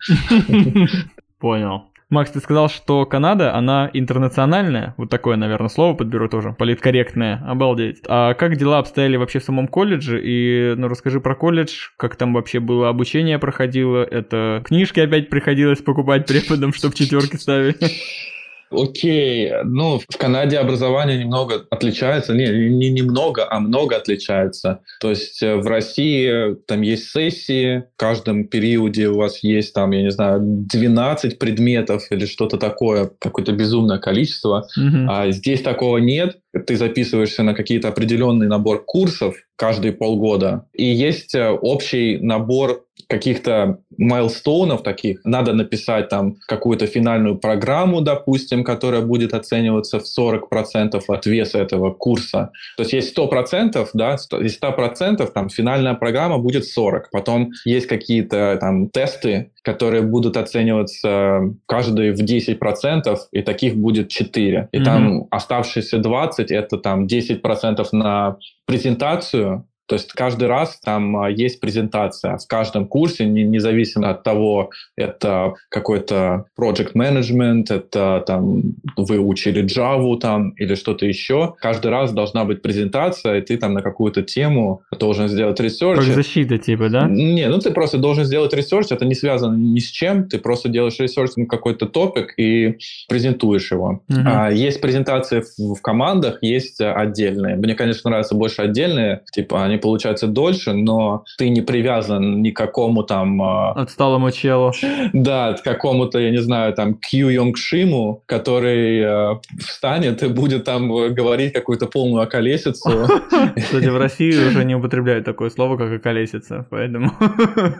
Понял. Макс, ты сказал, что Канада, она интернациональная, вот такое, наверное, слово подберу тоже, политкорректное, обалдеть. А как дела обстояли вообще в самом колледже? И, ну, расскажи про колледж, как там вообще было обучение проходило, это книжки опять приходилось покупать преподам, чтобы четверки ставили? Окей, ну, в Канаде образование немного отличается, не, не немного, а много отличается. То есть э, в России там есть сессии, в каждом периоде у вас есть там, я не знаю, 12 предметов или что-то такое, какое-то безумное количество. Mm-hmm. А здесь такого нет. Ты записываешься на какие-то определенный набор курсов каждые полгода. И есть э, общий набор каких-то майлстоунов таких. Надо написать там какую-то финальную программу, допустим, которая будет оцениваться в 40% от веса этого курса. То есть есть 100%, да, из 100% там финальная программа будет 40. Потом есть какие-то там тесты, которые будут оцениваться каждый в 10%, и таких будет 4. И mm-hmm. там оставшиеся 20 это там 10% на презентацию, то есть каждый раз там а, есть презентация в каждом курсе, независимо от того, это какой-то project management, это там вы учили Java там или что-то еще. Каждый раз должна быть презентация, и ты там на какую-то тему должен сделать research. Как защита типа, да? Не, ну ты просто должен сделать research, это не связано ни с чем, ты просто делаешь research на какой-то topic и презентуешь его. Угу. А, есть презентации в, в командах, есть отдельные. Мне, конечно, нравятся больше отдельные, типа они получается дольше, но ты не привязан ни к какому там... А, Отсталому челу. Да, к какому-то, я не знаю, там, Кью Йонг Шиму, который э, встанет и будет там говорить какую-то полную околесицу. Кстати, в России уже не употребляют такое слово, как околесица, поэтому...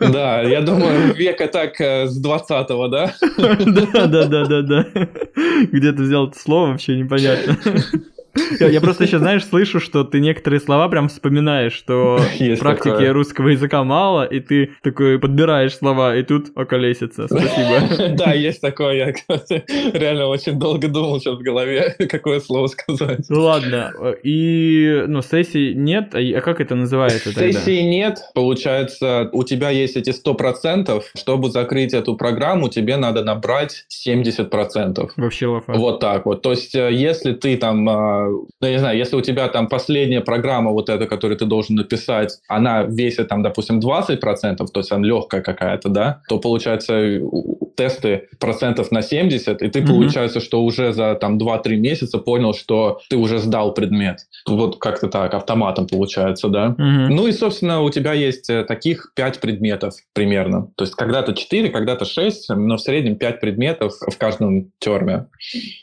Да, я думаю, века так э, с 20-го, да? Да, да, да, да, да. Где ты взял это слово, вообще непонятно. Я просто еще, знаешь, слышу, что ты некоторые слова прям вспоминаешь, что практики русского языка мало, и ты такой подбираешь слова, и тут околесится. Спасибо. Да, есть такое. Я реально очень долго думал сейчас в голове, какое слово сказать. Ну ладно. И, ну, сессий нет, а, а как это называется тогда? Сессии нет. Получается, у тебя есть эти 100%. Чтобы закрыть эту программу, тебе надо набрать 70%. Вообще лафа. Вот так вот. То есть, э, если ты там э, ну, я не знаю, если у тебя там последняя программа вот эта, которую ты должен написать, она весит там, допустим, 20%, то есть она легкая какая-то, да, то получается тесты процентов на 70, и ты mm-hmm. получается, что уже за там 2-3 месяца понял, что ты уже сдал предмет. Вот как-то так, автоматом получается, да. Mm-hmm. Ну и, собственно, у тебя есть э, таких 5 предметов примерно. То есть когда-то 4, когда-то 6, но в среднем 5 предметов в каждом терме.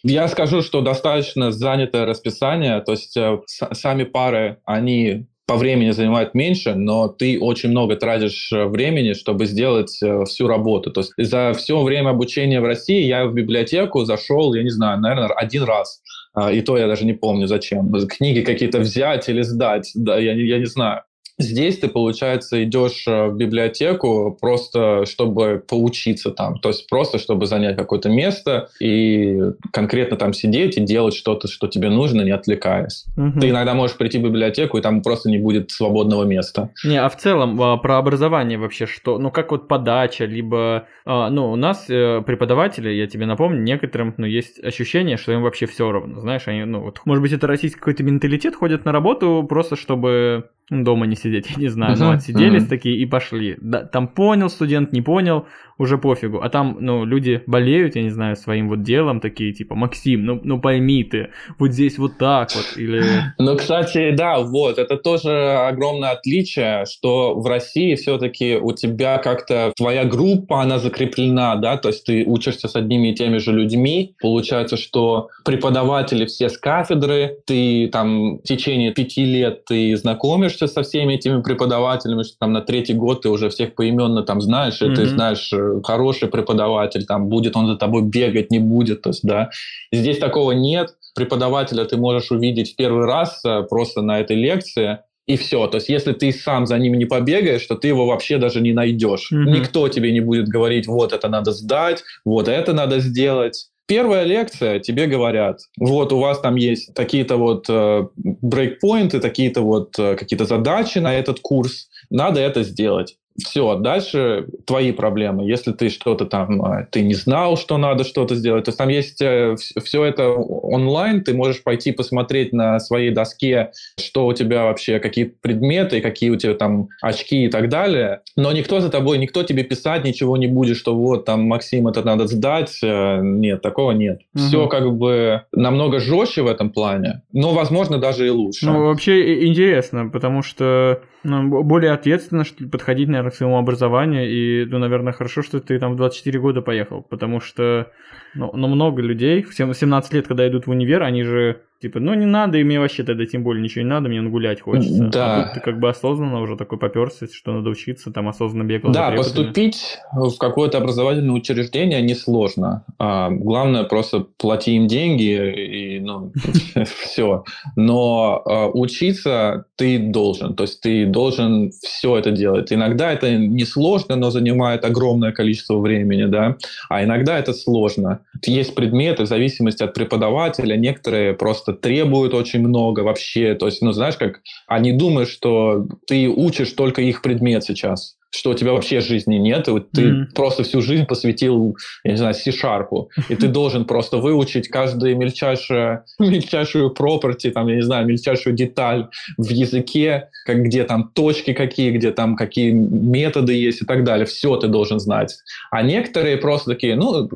Я скажу, что достаточно занятое расписание, то есть э, сами пары, они по времени занимает меньше, но ты очень много тратишь э, времени, чтобы сделать э, всю работу. То есть за все время обучения в России я в библиотеку зашел, я не знаю, наверное, один раз. А, и то я даже не помню зачем. Книги какие-то взять или сдать, да, я, я не знаю. Здесь ты, получается, идешь э, в библиотеку просто, чтобы поучиться там, то есть просто, чтобы занять какое-то место и конкретно там сидеть и делать что-то, что тебе нужно, не отвлекаясь. Угу. Ты иногда можешь прийти в библиотеку, и там просто не будет свободного места. Не, а в целом а, про образование вообще что? Ну, как вот подача, либо... А, ну, у нас э, преподаватели, я тебе напомню, некоторым, ну, есть ощущение, что им вообще все равно, знаешь, они, ну, вот, может быть, это российский какой-то менталитет, ходят на работу просто, чтобы дома не сидеть, я не знаю, uh-huh, ну отсиделись такие и пошли. Да, там понял студент, не понял, уже пофигу. А там, ну, люди болеют, я не знаю, своим вот делом, такие, типа, Максим, ну, ну пойми ты, вот здесь вот так вот, или... Ну, кстати, да, вот, это тоже огромное отличие, что в России все-таки у тебя как-то твоя группа, она закреплена, да, то есть ты учишься с одними и теми же людьми, получается, что преподаватели все с кафедры, ты там в течение пяти лет ты знакомишься со всеми этими преподавателями, что там на третий год ты уже всех поименно там знаешь, и mm-hmm. ты знаешь э, хороший преподаватель, там, будет он за тобой бегать, не будет, то есть, да. Здесь такого нет, преподавателя ты можешь увидеть в первый раз э, просто на этой лекции, и все. То есть, если ты сам за ним не побегаешь, то ты его вообще даже не найдешь. Mm-hmm. Никто тебе не будет говорить, вот это надо сдать, вот это надо сделать. Первая лекция тебе говорят, вот у вас там есть такие-то вот э, брейкпоинты, такие-то вот э, какие-то задачи на этот курс, надо это сделать все, дальше твои проблемы. Если ты что-то там, а, ты не знал, что надо что-то сделать, то есть там есть э, все это онлайн, ты можешь пойти посмотреть на своей доске, что у тебя вообще, какие предметы, какие у тебя там очки и так далее, но никто за тобой, никто тебе писать ничего не будет, что вот там, Максим, это надо сдать. Э, нет, такого нет. Угу. Все как бы намного жестче в этом плане, но, возможно, даже и лучше. Ну, вообще интересно, потому что ну, более ответственно подходить, наверное, к своему образованию. И, ну, наверное, хорошо, что ты там в 24 года поехал, потому что ну, ну много людей в 17 лет, когда идут в универ, они же Типа, ну не надо, и мне вообще тогда тем более ничего не надо, мне гулять хочется. Да. А тут ты как бы осознанно уже такой поперся, что надо учиться, там осознанно бегал. Да, поступить в какое-то образовательное учреждение несложно. А, главное просто плати им деньги и ну, все. Но а, учиться ты должен, то есть ты должен все это делать. Иногда это несложно, но занимает огромное количество времени, да, а иногда это сложно. Есть предметы в зависимости от преподавателя, некоторые просто требуют очень много вообще. То есть, ну, знаешь, как они думают, что ты учишь только их предмет сейчас что у тебя вообще жизни нет, и вот ты mm-hmm. просто всю жизнь посвятил, я не знаю, C-Sharp, и ты должен просто выучить каждую мельчайшую, мельчайшую property, там, я не знаю, мельчайшую деталь в языке, как, где там точки какие, где там какие методы есть и так далее. Все ты должен знать. А некоторые просто такие, ну,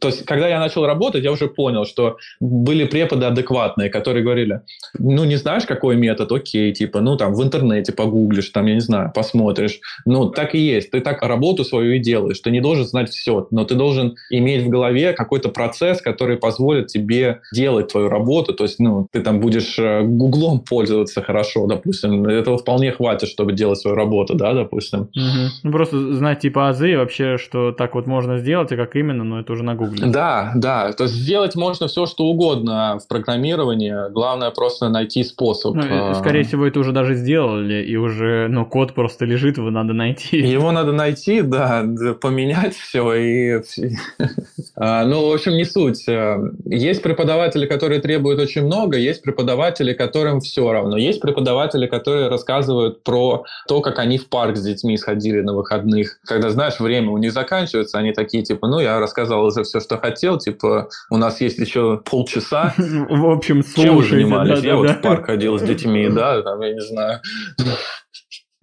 то есть, когда я начал работать, я уже понял, что были преподы адекватные, которые говорили, ну, не знаешь, какой метод, окей, типа, ну, там, в интернете погуглишь, там, я не знаю, посмотришь. Ну, так и есть. Ты так работу свою и делаешь. Ты не должен знать все, но ты должен иметь в голове какой-то процесс, который позволит тебе делать твою работу. То есть, ну, ты там будешь э, гуглом пользоваться хорошо, допустим. Этого вполне хватит, чтобы делать свою работу, да, допустим. Угу. Ну, просто знать типа азы вообще, что так вот можно сделать, и как именно, но это уже на гугле. Да, да. То есть сделать можно все, что угодно в программировании. Главное просто найти способ. Ну, а. скорее всего, это уже даже сделали, и уже, ну, код просто лежит, его надо найти найти. Его надо найти, да, поменять все. И... А, ну, в общем, не суть. Э, есть преподаватели, которые требуют очень много, есть преподаватели, которым все равно. Есть преподаватели, которые рассказывают про то, как они в парк с детьми сходили на выходных. Когда, знаешь, время у них заканчивается, они такие, типа, ну, я рассказал уже все, что хотел, типа, у нас есть еще полчаса. В общем, Чем вы занимались? Я вот в парк ходил с детьми, да, там, я не знаю.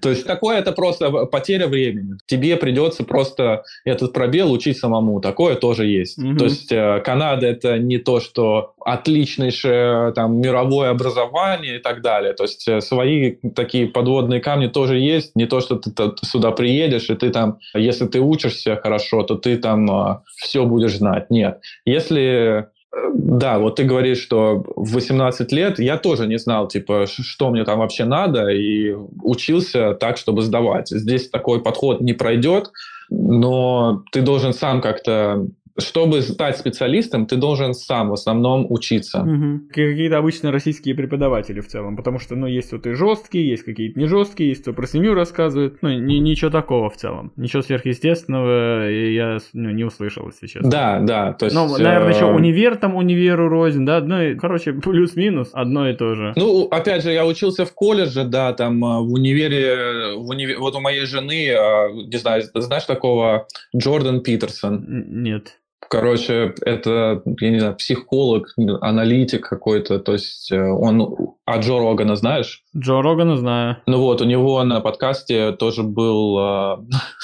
То есть такое это просто потеря времени. Тебе придется просто этот пробел учить самому. Такое тоже есть. Mm-hmm. То есть э, Канада это не то, что отличнейшее там мировое образование и так далее. То есть э, свои такие подводные камни тоже есть. Не то, что ты, ты сюда приедешь и ты там, если ты учишься хорошо, то ты там э, все будешь знать. Нет. Если да, вот ты говоришь, что в 18 лет я тоже не знал, типа, что мне там вообще надо, и учился так, чтобы сдавать. Здесь такой подход не пройдет, но ты должен сам как-то чтобы стать специалистом, ты должен сам в основном учиться. Угу. Какие-то обычные российские преподаватели в целом, потому что, ну, есть вот и жесткие, есть какие-то не жесткие, есть кто про семью рассказывает, ну, ни, ничего такого в целом. Ничего сверхъестественного я ну, не услышал, если честно. Да, да, то есть... Ну, наверное, еще э, универ там универу рознь, да, ну, и, короче, плюс-минус одно и то же. Ну, опять же, я учился в колледже, да, там э, в универе, в универ... вот у моей жены, э, не знаю, знаешь такого Джордан Питерсон? Нет. Короче, это, я не знаю, психолог, аналитик какой-то. То есть э, он... А Джо Рогана знаешь? Джо Рогана знаю. Ну вот, у него на подкасте тоже был... Э,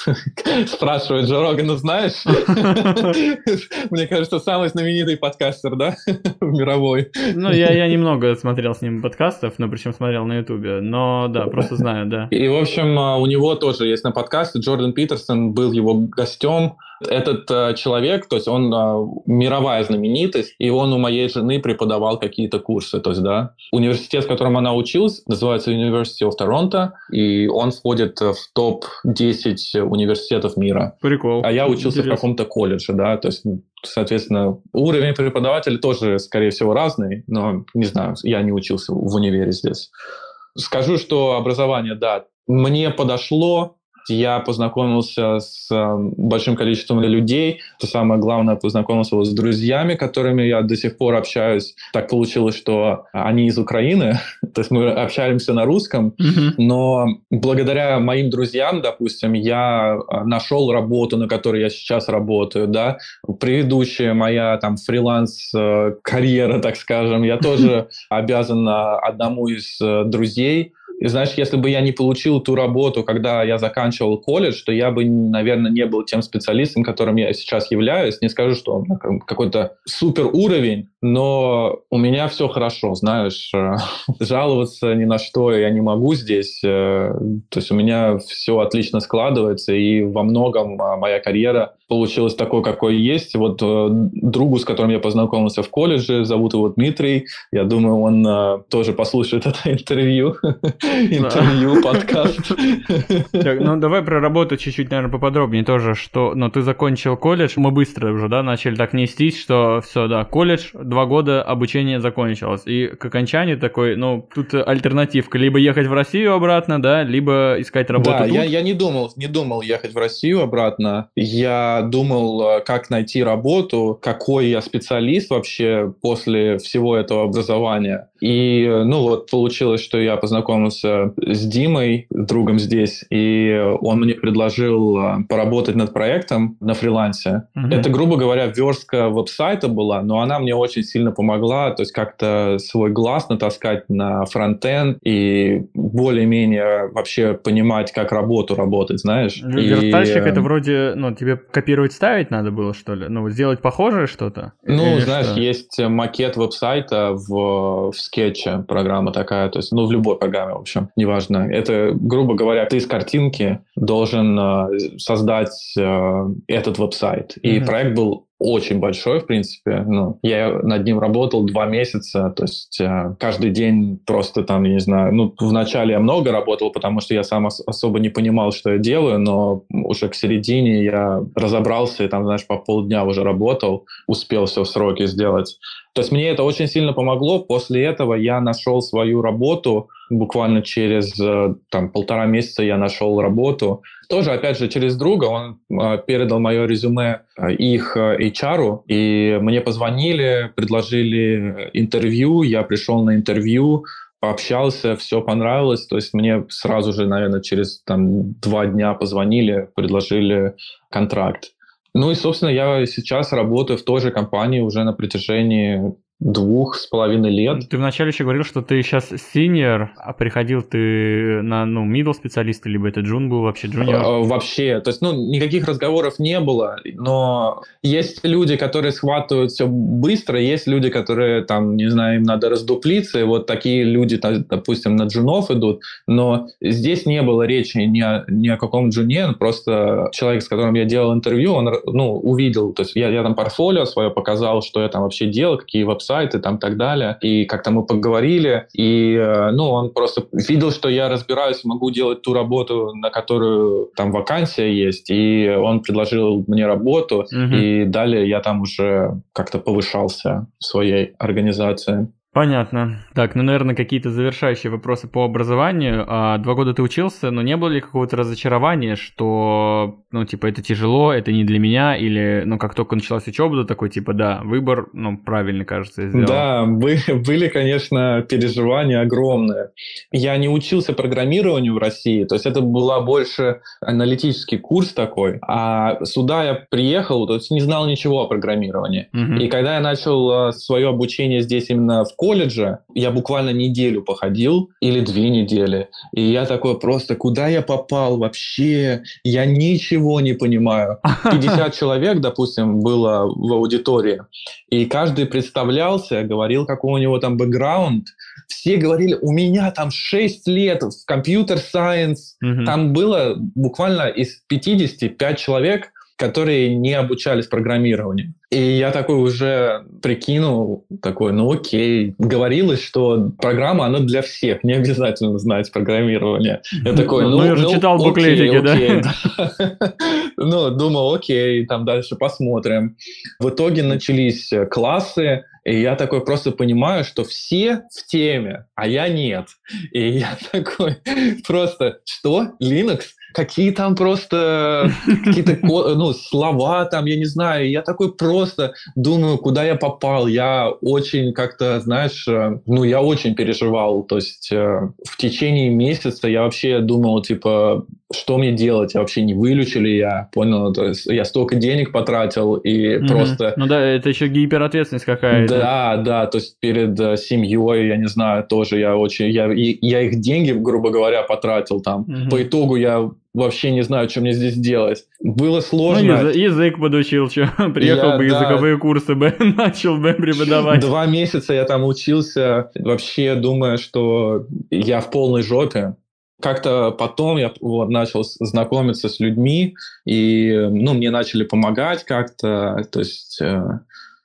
спрашивает, Джо Рогана знаешь? Мне кажется, самый знаменитый подкастер, да? Мировой. Ну, я, я немного смотрел с ним подкастов, но причем смотрел на Ютубе. Но да, просто знаю, да. И, в общем, э, у него тоже есть на подкасте. Джордан Питерсон был его гостем. Этот э, человек, то есть он э, мировая знаменитость, и он у моей жены преподавал какие-то курсы, то есть, да. Университет, в котором она училась, называется University of Toronto, и он входит в топ-10 университетов мира. Прикол. А я учился Интересно. в каком-то колледже, да, то есть Соответственно, уровень преподавателя тоже, скорее всего, разный, но не знаю, я не учился в универе здесь. Скажу, что образование, да, мне подошло, я познакомился с эм, большим количеством людей. То самое главное, познакомился вот с друзьями, которыми я до сих пор общаюсь. Так получилось, что они из Украины, то есть мы общаемся на русском, mm-hmm. но благодаря моим друзьям, допустим, я э, нашел работу, на которой я сейчас работаю, да, предыдущая моя там фриланс-карьера, э, так скажем, я тоже обязан одному из э, друзей и знаешь, если бы я не получил ту работу, когда я заканчивал колледж, то я бы, наверное, не был тем специалистом, которым я сейчас являюсь. Не скажу, что он какой-то супер уровень, но у меня все хорошо, знаешь, э, жаловаться ни на что я не могу здесь, э, то есть у меня все отлично складывается, и во многом а, моя карьера получилась такой, какой есть. Вот э, другу, с которым я познакомился в колледже, зовут его Дмитрий, я думаю, он тоже послушает это интервью, интервью, подкаст. Ну, давай про работу чуть-чуть, наверное, поподробнее тоже, что, но ну, ты закончил колледж, мы быстро уже, да, начали так нестись, что все, да, колледж, два года обучение закончилось. И к окончанию такой, ну, тут альтернативка. Либо ехать в Россию обратно, да, либо искать работу Да, тут. Я, я не думал, не думал ехать в Россию обратно. Я думал, э, как найти работу, какой я специалист вообще после всего этого образования. И, ну, вот получилось, что я познакомился с Димой, другом здесь, и он мне предложил э, поработать над проектом на фрилансе. Угу. Это, грубо говоря, верстка веб-сайта была, но она мне очень сильно помогла, то есть как-то свой глаз натаскать на фронтенд и более-менее вообще понимать, как работу работать, знаешь. Верстальщик и... это вроде, ну, тебе копировать, ставить надо было, что ли? Ну, сделать похожее что-то? Ну, Или знаешь, что? есть макет веб-сайта в, в скетче, программа такая, то есть, ну, в любой программе, в общем, неважно. Это, грубо говоря, ты из картинки должен э, создать э, этот веб-сайт. И mm-hmm. проект был очень большой, в принципе. Ну, я над ним работал два месяца, то есть э, каждый день просто там, я не знаю, ну, вначале я много работал, потому что я сам ос- особо не понимал, что я делаю, но уже к середине я разобрался и там, знаешь, по полдня уже работал, успел все в сроки сделать. То есть мне это очень сильно помогло. После этого я нашел свою работу. Буквально через э, там, полтора месяца я нашел работу. Тоже, опять же, через друга. Он э, передал мое резюме э, их HR, и мне позвонили, предложили интервью. Я пришел на интервью, пообщался, все понравилось. То есть мне сразу же, наверное, через там, два дня позвонили, предложили контракт. Ну и, собственно, я сейчас работаю в той же компании уже на протяжении двух с половиной лет. Ты вначале еще говорил, что ты сейчас синьор, а приходил ты на, ну, middle специалиста, либо это джун был вообще джуниор? А, вообще, то есть, ну, никаких разговоров не было, но есть люди, которые схватывают все быстро, есть люди, которые, там, не знаю, им надо раздуплиться, и вот такие люди, допустим, на джунов идут, но здесь не было речи ни о, ни о каком джуне, просто человек, с которым я делал интервью, он, ну, увидел, то есть я, я там портфолио свое показал, что я там вообще делал, какие веб сайты там так далее. И как-то мы поговорили, и, э, ну, он просто видел, что я разбираюсь, могу делать ту работу, на которую там вакансия есть, и он предложил мне работу, угу. и далее я там уже как-то повышался в своей организации. Понятно. Так, ну, наверное, какие-то завершающие вопросы по образованию. А, два года ты учился, но не было ли какого-то разочарования, что, ну, типа, это тяжело, это не для меня, или, ну, как только началась учеба, то такой, типа, да, выбор, ну, правильно, кажется, сделал. Да, были, конечно, переживания огромные. Я не учился программированию в России, то есть это была больше аналитический курс такой, а сюда я приехал, то есть не знал ничего о программировании. Угу. И когда я начал а, свое обучение здесь именно в колледже я буквально неделю походил или две недели. И я такой просто, куда я попал вообще? Я ничего не понимаю. 50 человек, допустим, было в аудитории. И каждый представлялся, говорил, какой у него там бэкграунд. Все говорили, у меня там 6 лет в компьютер-сайенс. Там было буквально из 55 человек, которые не обучались программированию. И я такой уже прикинул, такой, ну окей, говорилось, что программа, она для всех, не обязательно знать программирование. Я такой, ну, ну я же ну, читал буклетики, да? Ну, думал, окей, там дальше посмотрим. В итоге начались классы, и я такой просто понимаю, что все в теме, а я нет. И я такой просто, что? Linux? Какие там просто какие-то ну, слова там, я не знаю. Я такой просто думаю, куда я попал. Я очень как-то, знаешь, э, ну, я очень переживал. То есть э, в течение месяца я вообще думал, типа, что мне делать? Я вообще не вылечу ли я? Понял? То есть я столько денег потратил и mm-hmm. просто... Ну да, это еще гиперответственность какая-то. Да, да, то есть перед э, семьей, я не знаю, тоже я очень... Я, я их деньги, грубо говоря, потратил там. Mm-hmm. По итогу я вообще не знаю, что мне здесь делать. Было сложно. Ну, язык подучил, что приехал я, бы языковые да, курсы бы начал бы преподавать. Два месяца я там учился, вообще думая, что я в полной жопе. Как-то потом я вот, начал знакомиться с людьми, и ну, мне начали помогать как-то. То есть, э,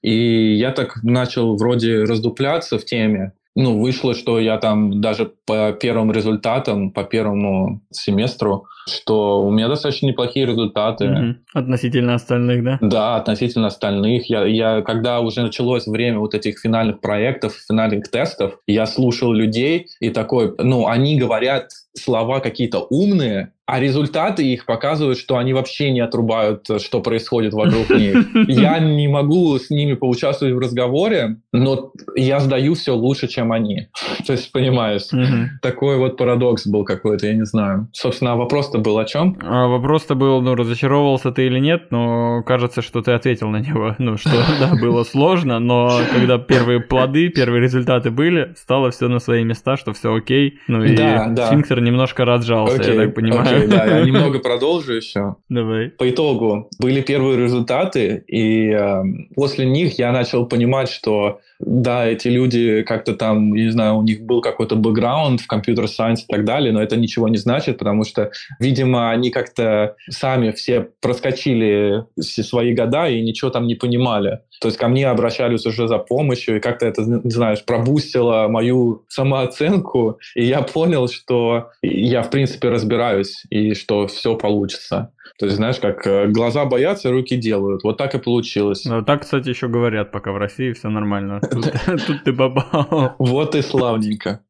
и я так начал вроде раздупляться в теме ну, вышло, что я там даже по первым результатам, по первому семестру, что у меня достаточно неплохие результаты. Угу. Относительно остальных, да? Да, относительно остальных. Я, я, когда уже началось время вот этих финальных проектов, финальных тестов, я слушал людей и такой, ну, они говорят слова какие-то умные, а результаты их показывают, что они вообще не отрубают, что происходит вокруг них. Я не могу с ними поучаствовать в разговоре, но я сдаю все лучше, чем они. То есть, понимаешь, такой вот парадокс был какой-то, я не знаю. Собственно, вопрос-то был о чем? А вопрос-то был, ну, разочаровывался ты или нет, но кажется, что ты ответил на него. Ну, что, да, было сложно, но когда первые плоды, первые результаты были, стало все на свои места, что все окей. Ну, и да, да. сфинктер немножко разжался, okay, я так понимаю. Okay, да, я немного продолжу еще. Давай. По итогу были первые результаты, и э, после них я начал понимать, что да, эти люди как-то там, не знаю, у них был какой-то бэкграунд в компьютер-сайенс и так далее, но это ничего не значит, потому что, видимо, они как-то сами все проскочили все свои года и ничего там не понимали. То есть ко мне обращались уже за помощью, и как-то это, знаешь, пробустило мою самооценку, и я понял, что я, в принципе, разбираюсь, и что все получится. То есть, знаешь, как э, глаза боятся, руки делают. Вот так и получилось. Ну, так, кстати, еще говорят, пока в России все нормально. Тут ты попал. Вот и славненько.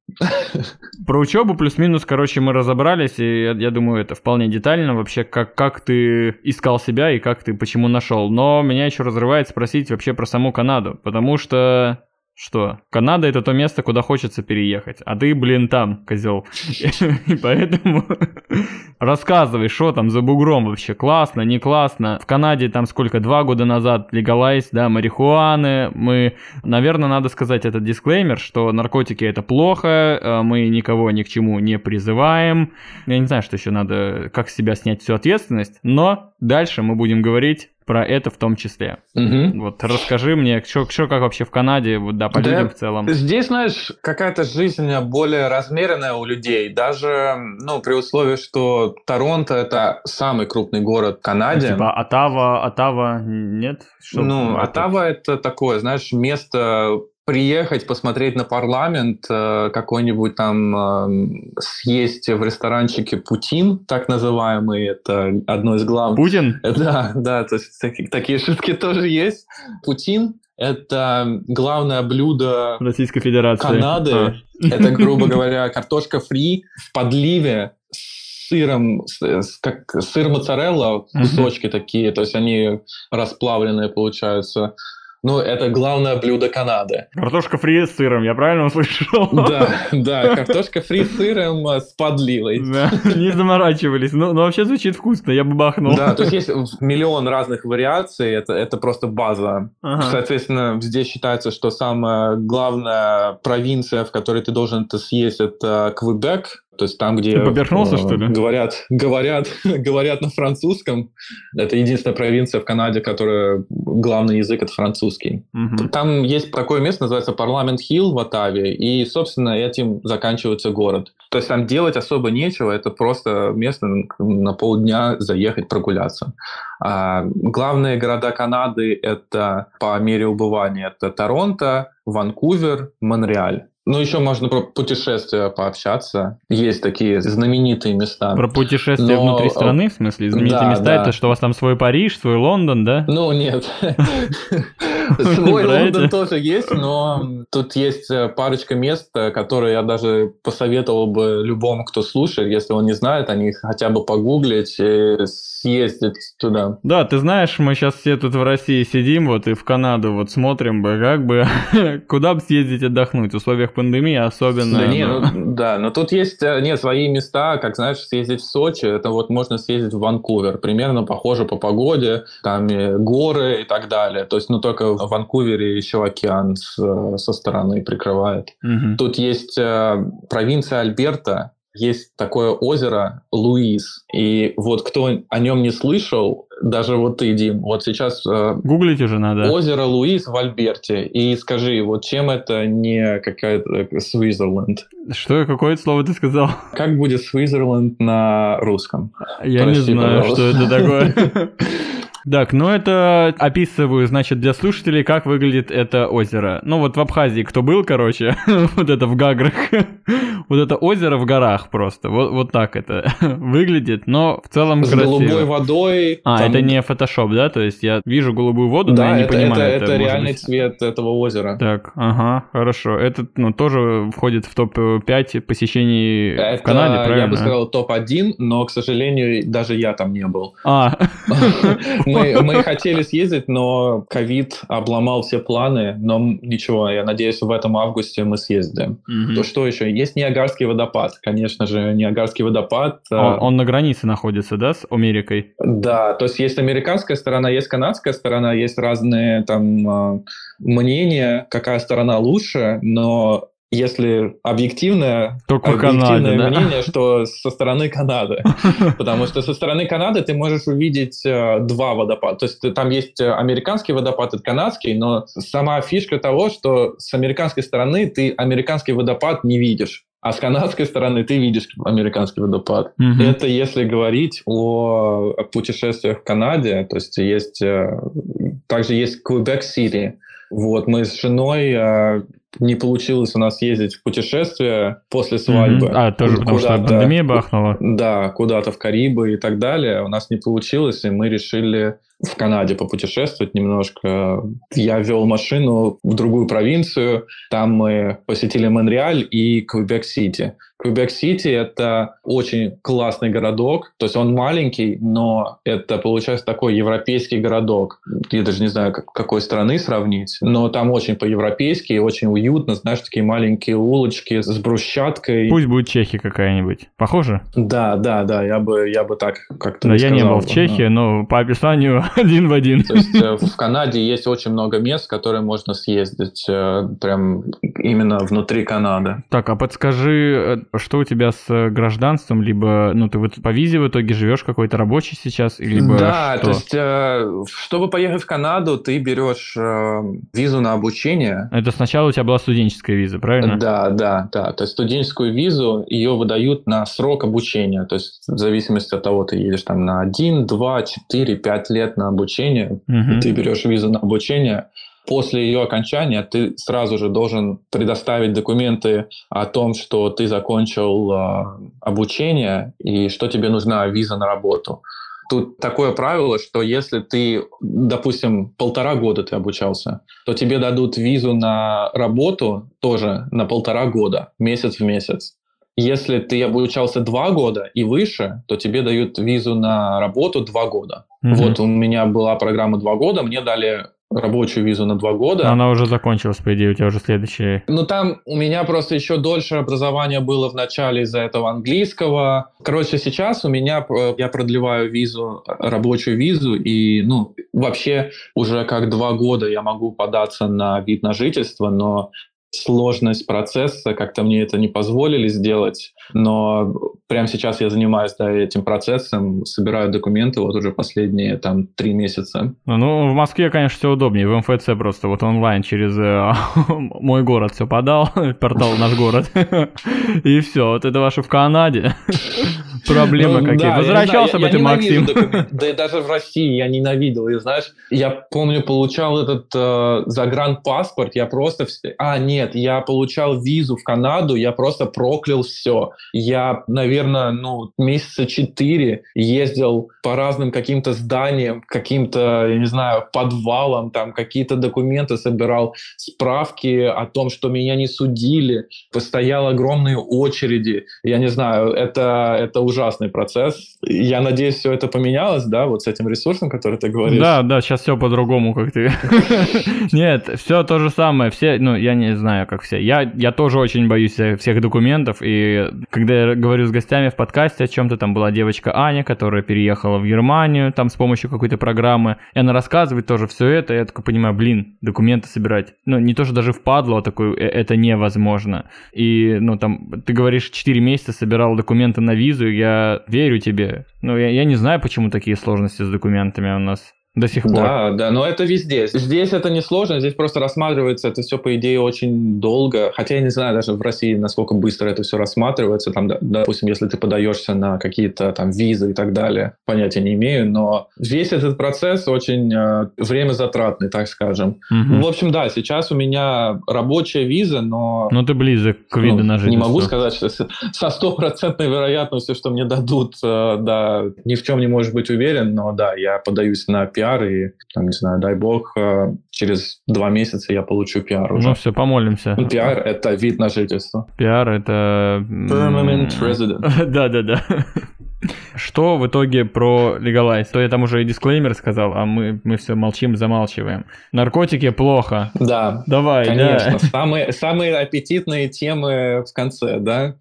Про учебу плюс-минус, короче, мы разобрались, и я, я думаю, это вполне детально вообще, как, как ты искал себя и как ты почему нашел. Но меня еще разрывает спросить вообще про саму Канаду, потому что что Канада это то место, куда хочется переехать, а ты, блин, там, козел. И поэтому рассказывай, что там за бугром вообще, классно, не классно. В Канаде там сколько, два года назад легалайз, да, марихуаны. Мы, наверное, надо сказать этот дисклеймер, что наркотики это плохо, э, мы никого ни к чему не призываем. Я не знаю, что еще надо, как с себя снять всю ответственность, но дальше мы будем говорить про это в том числе. Угу. Вот расскажи мне, что, что как вообще в Канаде, вот да, по да, людям в целом. Здесь, знаешь, какая-то жизнь более размеренная у людей, даже, ну, при условии, что Торонто это самый крупный город в Канаде. Типа Атава, Атава нет? Что ну, Атава это такое, знаешь, место приехать, посмотреть на парламент, э, какой-нибудь там э, съесть в ресторанчике Путин, так называемый, это одно из главных. Путин? Да, да, то есть такие, такие шутки тоже есть. Путин – это главное блюдо Российской Федерации. Канады. А. Это, грубо говоря, картошка фри в подливе с сыром, как сыр моцарелла, кусочки uh-huh. такие, то есть они расплавленные получаются ну, это главное блюдо Канады. Картошка фри с сыром, я правильно услышал? Да, да, картошка фри с сыром э, с подливой. Да, не заморачивались, но, но вообще звучит вкусно, я бы бахнул. Да, то есть есть миллион разных вариаций, это, это просто база. Ага. Соответственно, здесь считается, что самая главная провинция, в которой ты должен это съесть, это Квебек, то есть там, где Ты поперхнулся, э, что ли? говорят, говорят, говорят на французском. Это единственная провинция в Канаде, которая главный язык это французский. Угу. Там есть такое место, называется Парламент Хилл в Оттаве, и, собственно, этим заканчивается город. То есть там делать особо нечего, это просто место на полдня заехать прогуляться. А главные города Канады это по мере убывания это Торонто, Ванкувер, Монреаль. Ну, еще можно про путешествия пообщаться. Есть такие знаменитые места. Про путешествия Но... внутри страны, в смысле? Знаменитые да, места, да. это что у вас там свой Париж, свой Лондон, да? Ну, нет. Свой Лондон тоже есть, но тут есть э, парочка мест, э, которые я даже посоветовал бы любому, кто слушает, если он не знает, они хотя бы погуглить и съездить туда. Да, ты знаешь, мы сейчас все тут в России сидим, вот и в Канаду вот смотрим бы, как бы, куда бы съездить отдохнуть в условиях пандемии особенно. Да, не, ну, да, но тут есть э, нет, свои места, как знаешь, съездить в Сочи, это вот можно съездить в Ванкувер, примерно похоже по погоде, там горы и так далее. То есть, ну только в Ванкувере еще океан с, со стороны прикрывает. Угу. Тут есть э, провинция Альберта, есть такое озеро Луис. И вот кто о нем не слышал, даже вот ты, Дим, вот сейчас... Э, Гуглить уже надо. Озеро Луис в Альберте. И скажи, вот чем это не какая-то Свизерленд? Что, какое слово ты сказал? Как будет Свизерленд на русском? Я Прости, не знаю, пожалуйста. что это такое. Так, ну это описываю, значит, для слушателей, как выглядит это озеро. Ну вот в Абхазии кто был, короче, вот это в Гаграх, вот это озеро в горах просто, вот, вот так это выглядит, но в целом С красиво. голубой водой. А, там... это не фотошоп, да? То есть я вижу голубую воду, да, но я не это, понимаю. Это, это, это реальный быть. цвет этого озера. Так, ага, хорошо. Это ну, тоже входит в топ-5 посещений это, в Канаде, правильно? Я бы сказал топ-1, но, к сожалению, даже я там не был. А, мы, мы хотели съездить, но ковид обломал все планы, но ничего, я надеюсь, в этом августе мы съездим. Mm-hmm. То что еще? Есть Ниагарский водопад, конечно же, Ниагарский водопад. Он, а, он на границе находится, да, с Америкой? Да, то есть есть американская сторона, есть канадская сторона, есть разные там а, мнения, какая сторона лучше, но если объективное, Только объективное Канаде, мнение, да? что со стороны Канады. Потому что со стороны Канады ты можешь увидеть э, два водопада. То есть там есть э, американский водопад и канадский, но сама фишка того, что с американской стороны ты американский водопад не видишь. А с канадской стороны ты видишь американский водопад. Mm-hmm. Это если говорить о путешествиях в Канаде, то есть есть э, также есть Квебек-Сити. Вот мы с женой не получилось у нас ездить в путешествие после свадьбы. Mm-hmm. А, тоже потому что пандемия бахнула. Да, куда-то в Карибы и так далее. У нас не получилось, и мы решили в Канаде попутешествовать немножко. Я вел машину в другую провинцию. Там мы посетили Монреаль и Квебек-Сити. Квебек-Сити — это очень классный городок. То есть он маленький, но это, получается, такой европейский городок. Я даже не знаю, как, какой страны сравнить, но там очень по-европейски, очень уютно. Знаешь, такие маленькие улочки с брусчаткой. Пусть будет Чехия какая-нибудь. Похоже? Да, да, да. Я бы, я бы так как-то Да, я сказал, не был в Чехии, но... но по описанию один в один. То есть э, в Канаде есть очень много мест, которые можно съездить э, прям именно внутри Канады. Так, а подскажи, э, что у тебя с гражданством? Либо, ну, ты вот по визе в итоге живешь какой-то рабочий сейчас? Либо да, что? то есть, чтобы поехать в Канаду, ты берешь визу на обучение. Это сначала у тебя была студенческая виза, правильно? Да, да, да. То есть студенческую визу ее выдают на срок обучения. То есть в зависимости от того, ты едешь там на 1, 2, 4, 5 лет на обучение, угу. ты берешь визу на обучение после ее окончания ты сразу же должен предоставить документы о том, что ты закончил э, обучение и что тебе нужна виза на работу. Тут такое правило, что если ты, допустим, полтора года ты обучался, то тебе дадут визу на работу тоже на полтора года, месяц в месяц. Если ты обучался два года и выше, то тебе дают визу на работу два года. Mm-hmm. Вот у меня была программа два года, мне дали рабочую визу на два года. Она уже закончилась, по идее, у тебя уже следующая. Ну, там у меня просто еще дольше образование было в начале из-за этого английского. Короче, сейчас у меня, э, я продлеваю визу, рабочую визу, и, ну, вообще уже как два года я могу податься на вид на жительство, но сложность процесса, как-то мне это не позволили сделать, но прямо сейчас я занимаюсь да, этим процессом, собираю документы вот уже последние там три месяца. Ну, в Москве, конечно, все удобнее, в МФЦ просто вот онлайн через э, мой город все подал, портал наш город, и все, вот это ваше в Канаде. Проблемы ну, какие. Да, Возвращался бы ты, Максим. Да и даже в России я ненавидел. И знаешь, я помню, получал этот э, загранпаспорт, я просто... А, нет, я получал визу в Канаду, я просто проклял все. Я, наверное, ну, месяца четыре ездил по разным каким-то зданиям, каким-то, я не знаю, подвалам, там какие-то документы собирал, справки о том, что меня не судили, постоял огромные очереди. Я не знаю, это, это уже ужасный процесс. Я надеюсь, все это поменялось, да, вот с этим ресурсом, который ты говоришь. Да, да, сейчас все по-другому, как ты. Нет, все то же самое. Все, ну, я не знаю, как все. Я, я тоже очень боюсь всех документов. И когда я говорю с гостями в подкасте о чем-то, там была девочка Аня, которая переехала в Германию, там с помощью какой-то программы. И она рассказывает тоже все это. И я такой понимаю, блин, документы собирать. Ну, не то, что даже впадло, а такой, «Э, это невозможно. И, ну, там, ты говоришь, 4 месяца собирал документы на визу, я верю тебе. Ну, я, я не знаю, почему такие сложности с документами у нас до сих пор. Да, да, но это везде. Здесь это не сложно, здесь просто рассматривается это все, по идее, очень долго. Хотя я не знаю даже в России, насколько быстро это все рассматривается. Там, допустим, если ты подаешься на какие-то там визы и так далее, понятия не имею, но весь этот процесс очень э, время затратный, так скажем. Угу. В общем, да, сейчас у меня рабочая виза, но... Ну, ты близок к виду ну, на жительство. Не могу сказать, что со стопроцентной вероятностью, что мне дадут, э, да, ни в чем не можешь быть уверен, но да, я подаюсь на пиар, и, там, не знаю, дай бог, э, через два месяца я получу пиар уже. Ну все, помолимся. Ну, пиар — это вид на жительство. Пиар — это... Permanent resident. Да-да-да. Что в итоге про легалайз? То я там уже и дисклеймер сказал, а мы, мы все молчим, замалчиваем. Наркотики плохо. Да. Давай, Конечно. Да. Самые, самые аппетитные темы в конце, да?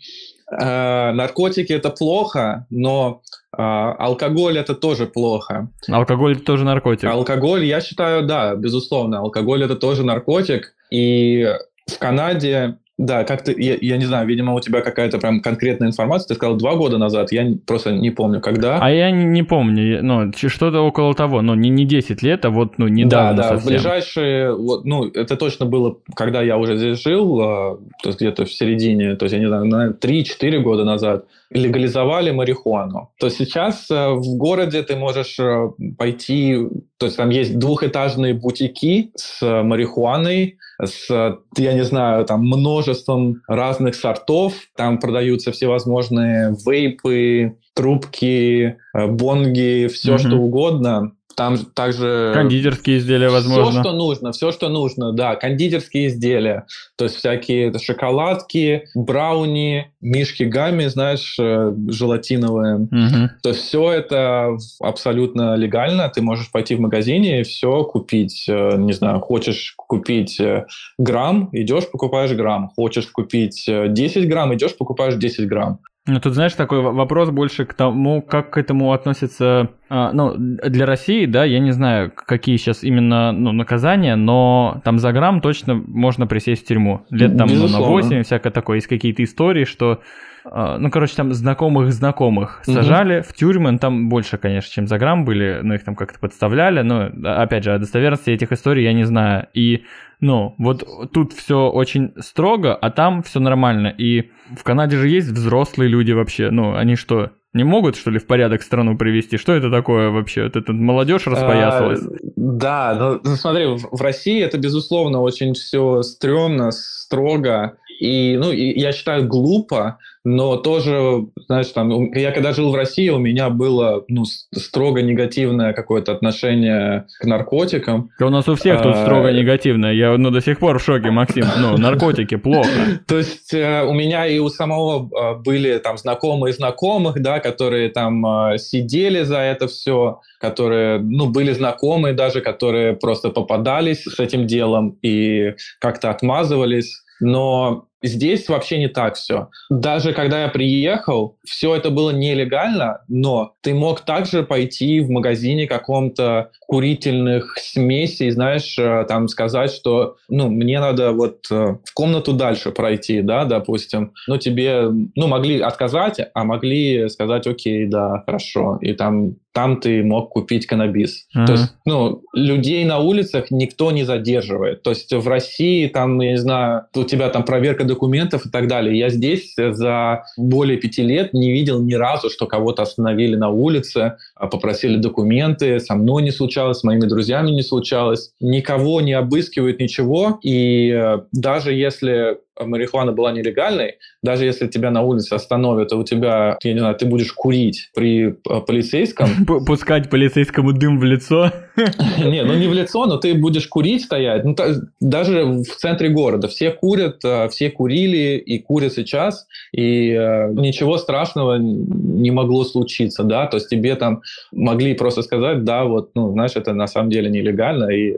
Э, наркотики это плохо, но а, алкоголь это тоже плохо. Алкоголь это тоже наркотик. Алкоголь, я считаю, да, безусловно, алкоголь это тоже наркотик. И в Канаде да, как ты, я, я не знаю, видимо, у тебя какая-то прям конкретная информация. Ты сказал два года назад, я просто не помню, когда. А я не, не помню, ну, что-то около того, но не, не 10 лет, а вот, ну, недавно Да, да, совсем. в ближайшие, вот, ну, это точно было, когда я уже здесь жил, а, то есть где-то в середине, то есть, я не знаю, 3-4 года назад легализовали марихуану. То сейчас э, в городе ты можешь э, пойти, то есть там есть двухэтажные бутики с марихуаной, с, я не знаю, там множеством разных сортов. Там продаются всевозможные вейпы, трубки, э, бонги, все mm-hmm. что угодно. Там также... Кондитерские изделия, возможно. Все, что нужно, все, что нужно, да. Кондитерские изделия. То есть всякие шоколадки, брауни, мишки гамми, знаешь, э, желатиновые. Угу. То есть все это абсолютно легально. Ты можешь пойти в магазине и все купить. Э, не знаю, хочешь купить э, грамм, идешь, покупаешь грамм. Хочешь купить 10 грамм, идешь, покупаешь 10 грамм. Ну, тут, знаешь, такой вопрос больше к тому, как к этому относится, а, ну, для России, да, я не знаю, какие сейчас именно ну, наказания, но там за грамм точно можно присесть в тюрьму. Лет там ну, на 8, всякое такое. Есть какие-то истории, что а, ну, короче, там знакомых знакомых сажали угу. в тюрьмы, ну, там больше, конечно, чем за грамм были, но их там как-то подставляли, но, опять же, о достоверности этих историй я не знаю. И, ну, вот тут все очень строго, а там все нормально. И в Канаде же есть взрослые люди вообще, ну, они что, не могут, что ли, в порядок страну привести? Что это такое вообще? Вот эта молодежь распоясалась? А, да, ну, ну смотри, в России это, безусловно, очень все стрёмно, строго. И, ну, и я считаю, глупо, но тоже, знаешь, там, я когда жил в России, у меня было, ну, строго негативное какое-то отношение к наркотикам. Да у нас у всех тут а, строго негативное, я, ну, до сих пор в шоке, Максим, ну, наркотики плохо. То есть э, у меня и у самого э, были там знакомые знакомых, да, которые там э, сидели за это все, которые, ну, были знакомые даже, которые просто попадались с этим делом и как-то отмазывались. Но Здесь вообще не так все. Даже когда я приехал, все это было нелегально, но ты мог также пойти в магазине каком-то курительных смесей, знаешь, э, там сказать, что, ну, мне надо вот э, в комнату дальше пройти, да, допустим. Ну, тебе, ну, могли отказать, а могли сказать, окей, да, хорошо. И там там ты мог купить каннабис. Uh-huh. То есть, ну, людей на улицах никто не задерживает. То есть в России там, я не знаю, у тебя там проверка документов и так далее. Я здесь за более пяти лет не видел ни разу, что кого-то остановили на улице, а попросили документы, со мной не случалось, с моими друзьями не случалось. Никого не обыскивают, ничего. И э, даже если марихуана была нелегальной, даже если тебя на улице остановят, и у тебя, я не знаю, ты будешь курить при э, полицейском. Пускать полицейскому дым в лицо? Не, ну не в лицо, но ты будешь курить стоять. Ну, даже в центре города. Все курят, э, все курили и курят сейчас, и э, ничего страшного не могло случиться, да, то есть тебе там могли просто сказать, да, вот, ну, знаешь, это на самом деле нелегально, и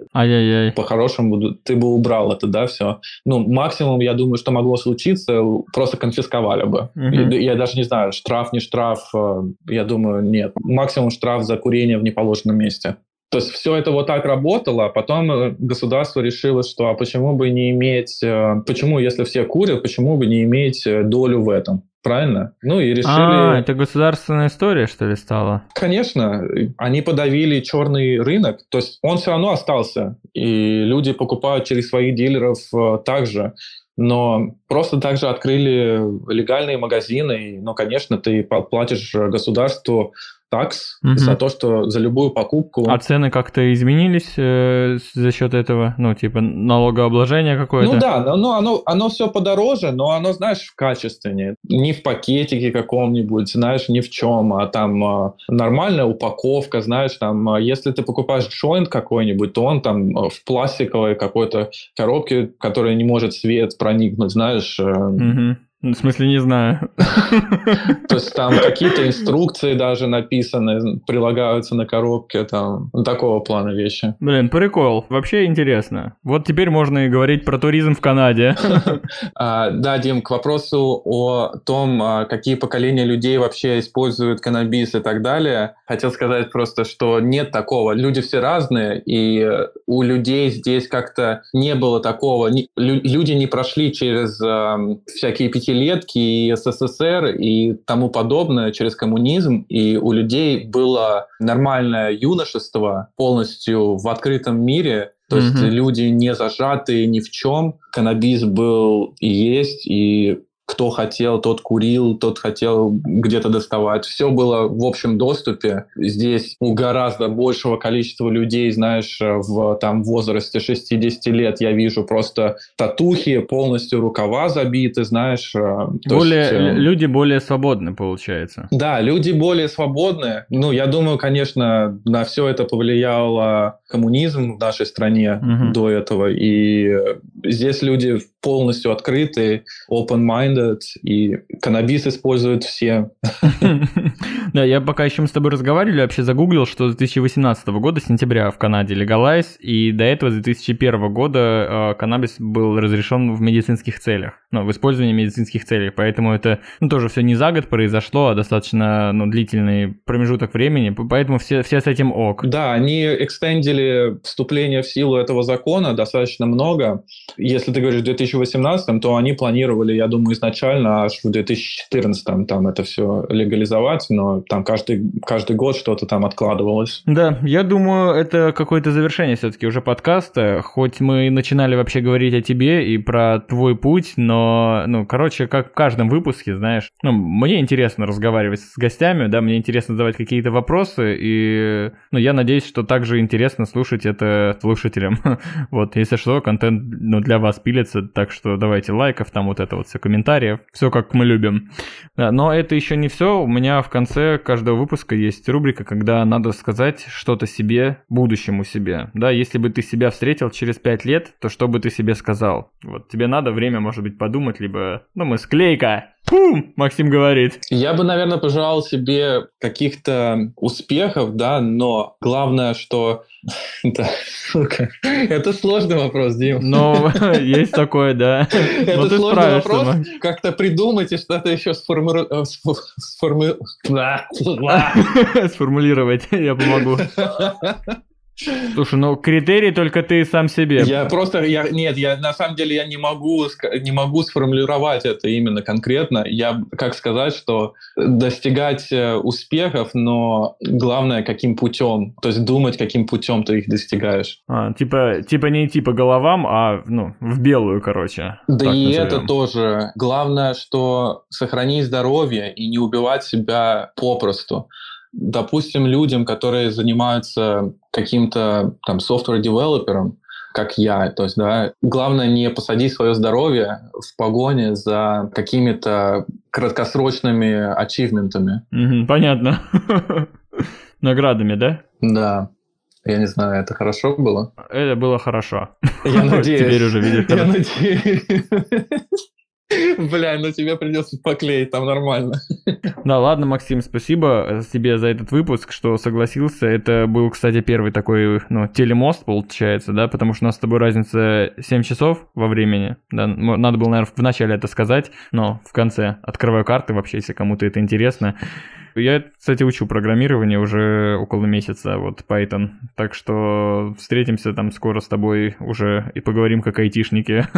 по-хорошему ты бы убрал это, да, все. Ну, максимум, я думаю, что могло случиться, просто конфисковали бы. Угу. Я, я даже не знаю, штраф, не штраф, э, я думаю, нет. Максимум штраф за курение в неположенном месте. То есть все это вот так работало, а потом э, государство решило, что а почему бы не иметь, э, почему, если все курят, почему бы не иметь долю в этом? Правильно? Ну и решили... А, это государственная история, что ли, стала? Конечно. Они подавили черный рынок. То есть он все равно остался. И люди покупают через своих дилеров также но просто также открыли легальные магазины, но, конечно, ты платишь государству такс угу. за то, что за любую покупку. А цены как-то изменились э, за счет этого? Ну, типа налогообложение какое-то? Ну да, но, но оно, оно все подороже, но оно, знаешь, качественнее. Не в пакетике каком-нибудь, знаешь, ни в чем, а там э, нормальная упаковка, знаешь, там, э, если ты покупаешь джойнт какой-нибудь, то он там э, в пластиковой какой-то коробке, которая не может свет проникнуть, знаешь. Э, угу. В смысле, не знаю. То есть там какие-то инструкции даже написаны, прилагаются на коробке, там такого плана вещи. Блин, прикол. Вообще интересно. Вот теперь можно и говорить про туризм в Канаде. А, да, Дим, к вопросу о том, а, какие поколения людей вообще используют каннабис и так далее, хотел сказать просто, что нет такого. Люди все разные, и у людей здесь как-то не было такого. Люди не прошли через всякие пяти пятилетки и СССР и тому подобное через коммунизм, и у людей было нормальное юношество полностью в открытом мире, то есть mm-hmm. люди не зажатые ни в чем. Каннабис был и есть, и кто хотел, тот курил, тот хотел где-то доставать. Все было в общем доступе. Здесь у гораздо большего количества людей, знаешь, в там возрасте 60 лет я вижу просто татухи, полностью рукава забиты, знаешь. Э, более, есть, э, люди более свободны, получается. Да, люди более свободны. Ну, я думаю, конечно, на все это повлиял коммунизм в нашей стране угу. до этого. И здесь люди полностью открыты, open-minded, и каннабис используют все. Да, я пока еще мы с тобой разговаривали, вообще загуглил, что с 2018 года, сентября в Канаде легалайз, и до этого с 2001 года э, каннабис был разрешен в медицинских целях, ну, в использовании медицинских целей, поэтому это ну, тоже все не за год произошло, а достаточно ну, длительный промежуток времени, поэтому все, все с этим ок. Да, они экстендили вступление в силу этого закона достаточно много. Если ты говоришь 2000 2018, то они планировали, я думаю, изначально аж в 2014 там это все легализовать, но там каждый, каждый год что-то там откладывалось. Да, я думаю, это какое-то завершение все-таки уже подкаста, хоть мы начинали вообще говорить о тебе и про твой путь, но, ну, короче, как в каждом выпуске, знаешь, ну, мне интересно разговаривать с гостями, да, мне интересно задавать какие-то вопросы, и, ну, я надеюсь, что также интересно слушать это слушателям. вот, если что, контент, ну, для вас пилится, так так что давайте лайков, там вот это вот все комментариев, все как мы любим. Но это еще не все, у меня в конце каждого выпуска есть рубрика, когда надо сказать что-то себе, будущему себе. Да, если бы ты себя встретил через пять лет, то что бы ты себе сказал? Вот тебе надо время, может быть, подумать, либо, ну, мы склейка, Пум, Максим говорит. Я бы, наверное, пожелал себе каких-то успехов, да, но главное, что... Да, сука. Это сложный вопрос, Дим. Ну, есть такое, да. Это сложный вопрос. Как-то придумать и что-то еще сформулировать. Сформулировать, я помогу. Слушай, ну критерий только ты сам себе. Я просто, я, нет, я на самом деле я не могу, не могу сформулировать это именно конкретно. Я, как сказать, что достигать э, успехов, но главное, каким путем. То есть думать, каким путем ты их достигаешь. А, типа, типа не идти по головам, а ну, в белую, короче. Да и назовем. это тоже. Главное, что сохранить здоровье и не убивать себя попросту допустим, людям, которые занимаются каким-то там software-девелопером, как я. То есть, да, главное не посадить свое здоровье в погоне за какими-то краткосрочными ачивментами. понятно. Наградами, да? Да. Я не знаю, это хорошо было? Это было хорошо. Я надеюсь. Теперь уже видишь. Я надеюсь. Бля, ну тебе придется поклеить, там нормально. Да, ладно, Максим, спасибо тебе за этот выпуск, что согласился. Это был, кстати, первый такой, ну, телемост, получается, да, потому что у нас с тобой разница 7 часов во времени. Да, надо было, наверное, в начале это сказать, но в конце открываю карты вообще, если кому-то это интересно. Я, кстати, учу программирование уже около месяца, вот Python. Так что встретимся там скоро с тобой уже и поговорим как айтишники.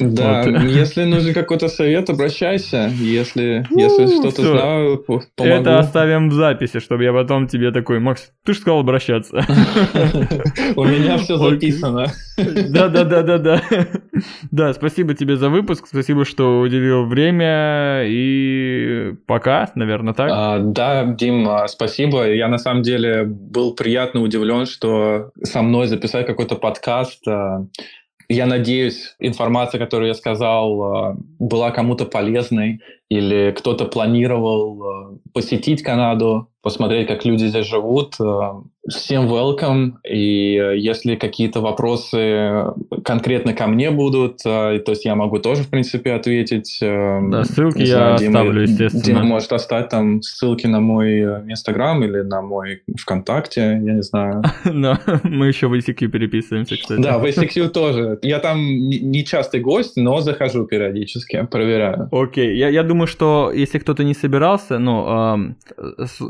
Да, вот. если нужен какой-то совет, обращайся. Если, если что-то знаю, помогу. Это оставим в записи, чтобы я потом тебе такой, Макс, ты же сказал обращаться. У меня все записано. Да, да, да, да, да. Да, спасибо тебе за выпуск, спасибо, что уделил время, и пока, наверное, так. Да, Дим, а, спасибо. Я на самом деле был приятно удивлен, что со мной записать какой-то подкаст. А, я надеюсь, информация, которую я сказал, а, была кому-то полезной, или кто-то планировал посетить Канаду, посмотреть, как люди здесь живут. Всем welcome. И э, если какие-то вопросы конкретно ко мне будут, э, то есть я могу тоже, в принципе, ответить. Э, да, ссылки я Дима, оставлю, естественно. Дима может оставить там ссылки на мой Инстаграм или на мой ВКонтакте, я не знаю. Но мы еще в ICQ переписываемся, кстати. Да, в ICQ тоже. Я там не частый гость, но захожу периодически, проверяю. Окей, я, я думаю, что если кто-то не собирался, ну,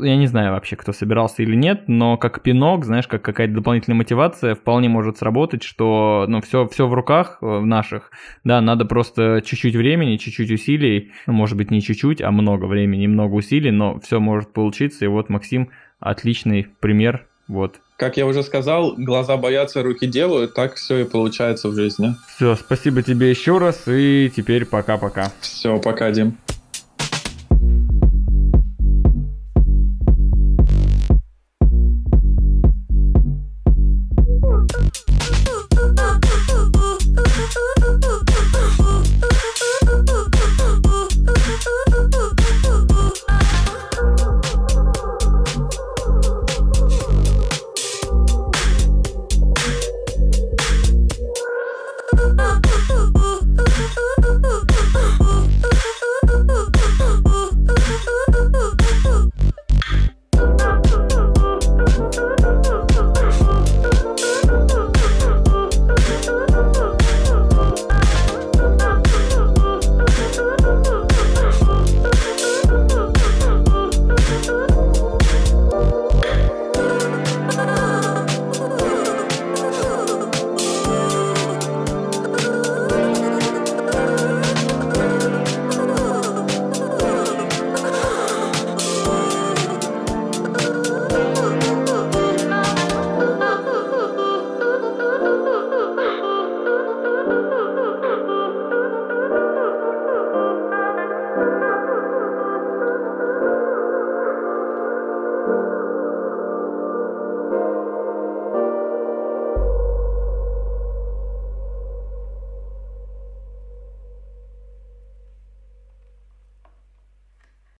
я не знаю вообще, кто собирался или нет, но как пинок, знаешь, как какая-то дополнительная мотивация вполне может сработать, что, ну, все, все в руках э, в наших, да, надо просто чуть-чуть времени, чуть-чуть усилий, ну, может быть, не чуть-чуть, а много времени, много усилий, но все может получиться, и вот Максим отличный пример, вот. Как я уже сказал, глаза боятся, руки делают, так все и получается в жизни. Все, спасибо тебе еще раз, и теперь пока-пока. Все, пока, Дим.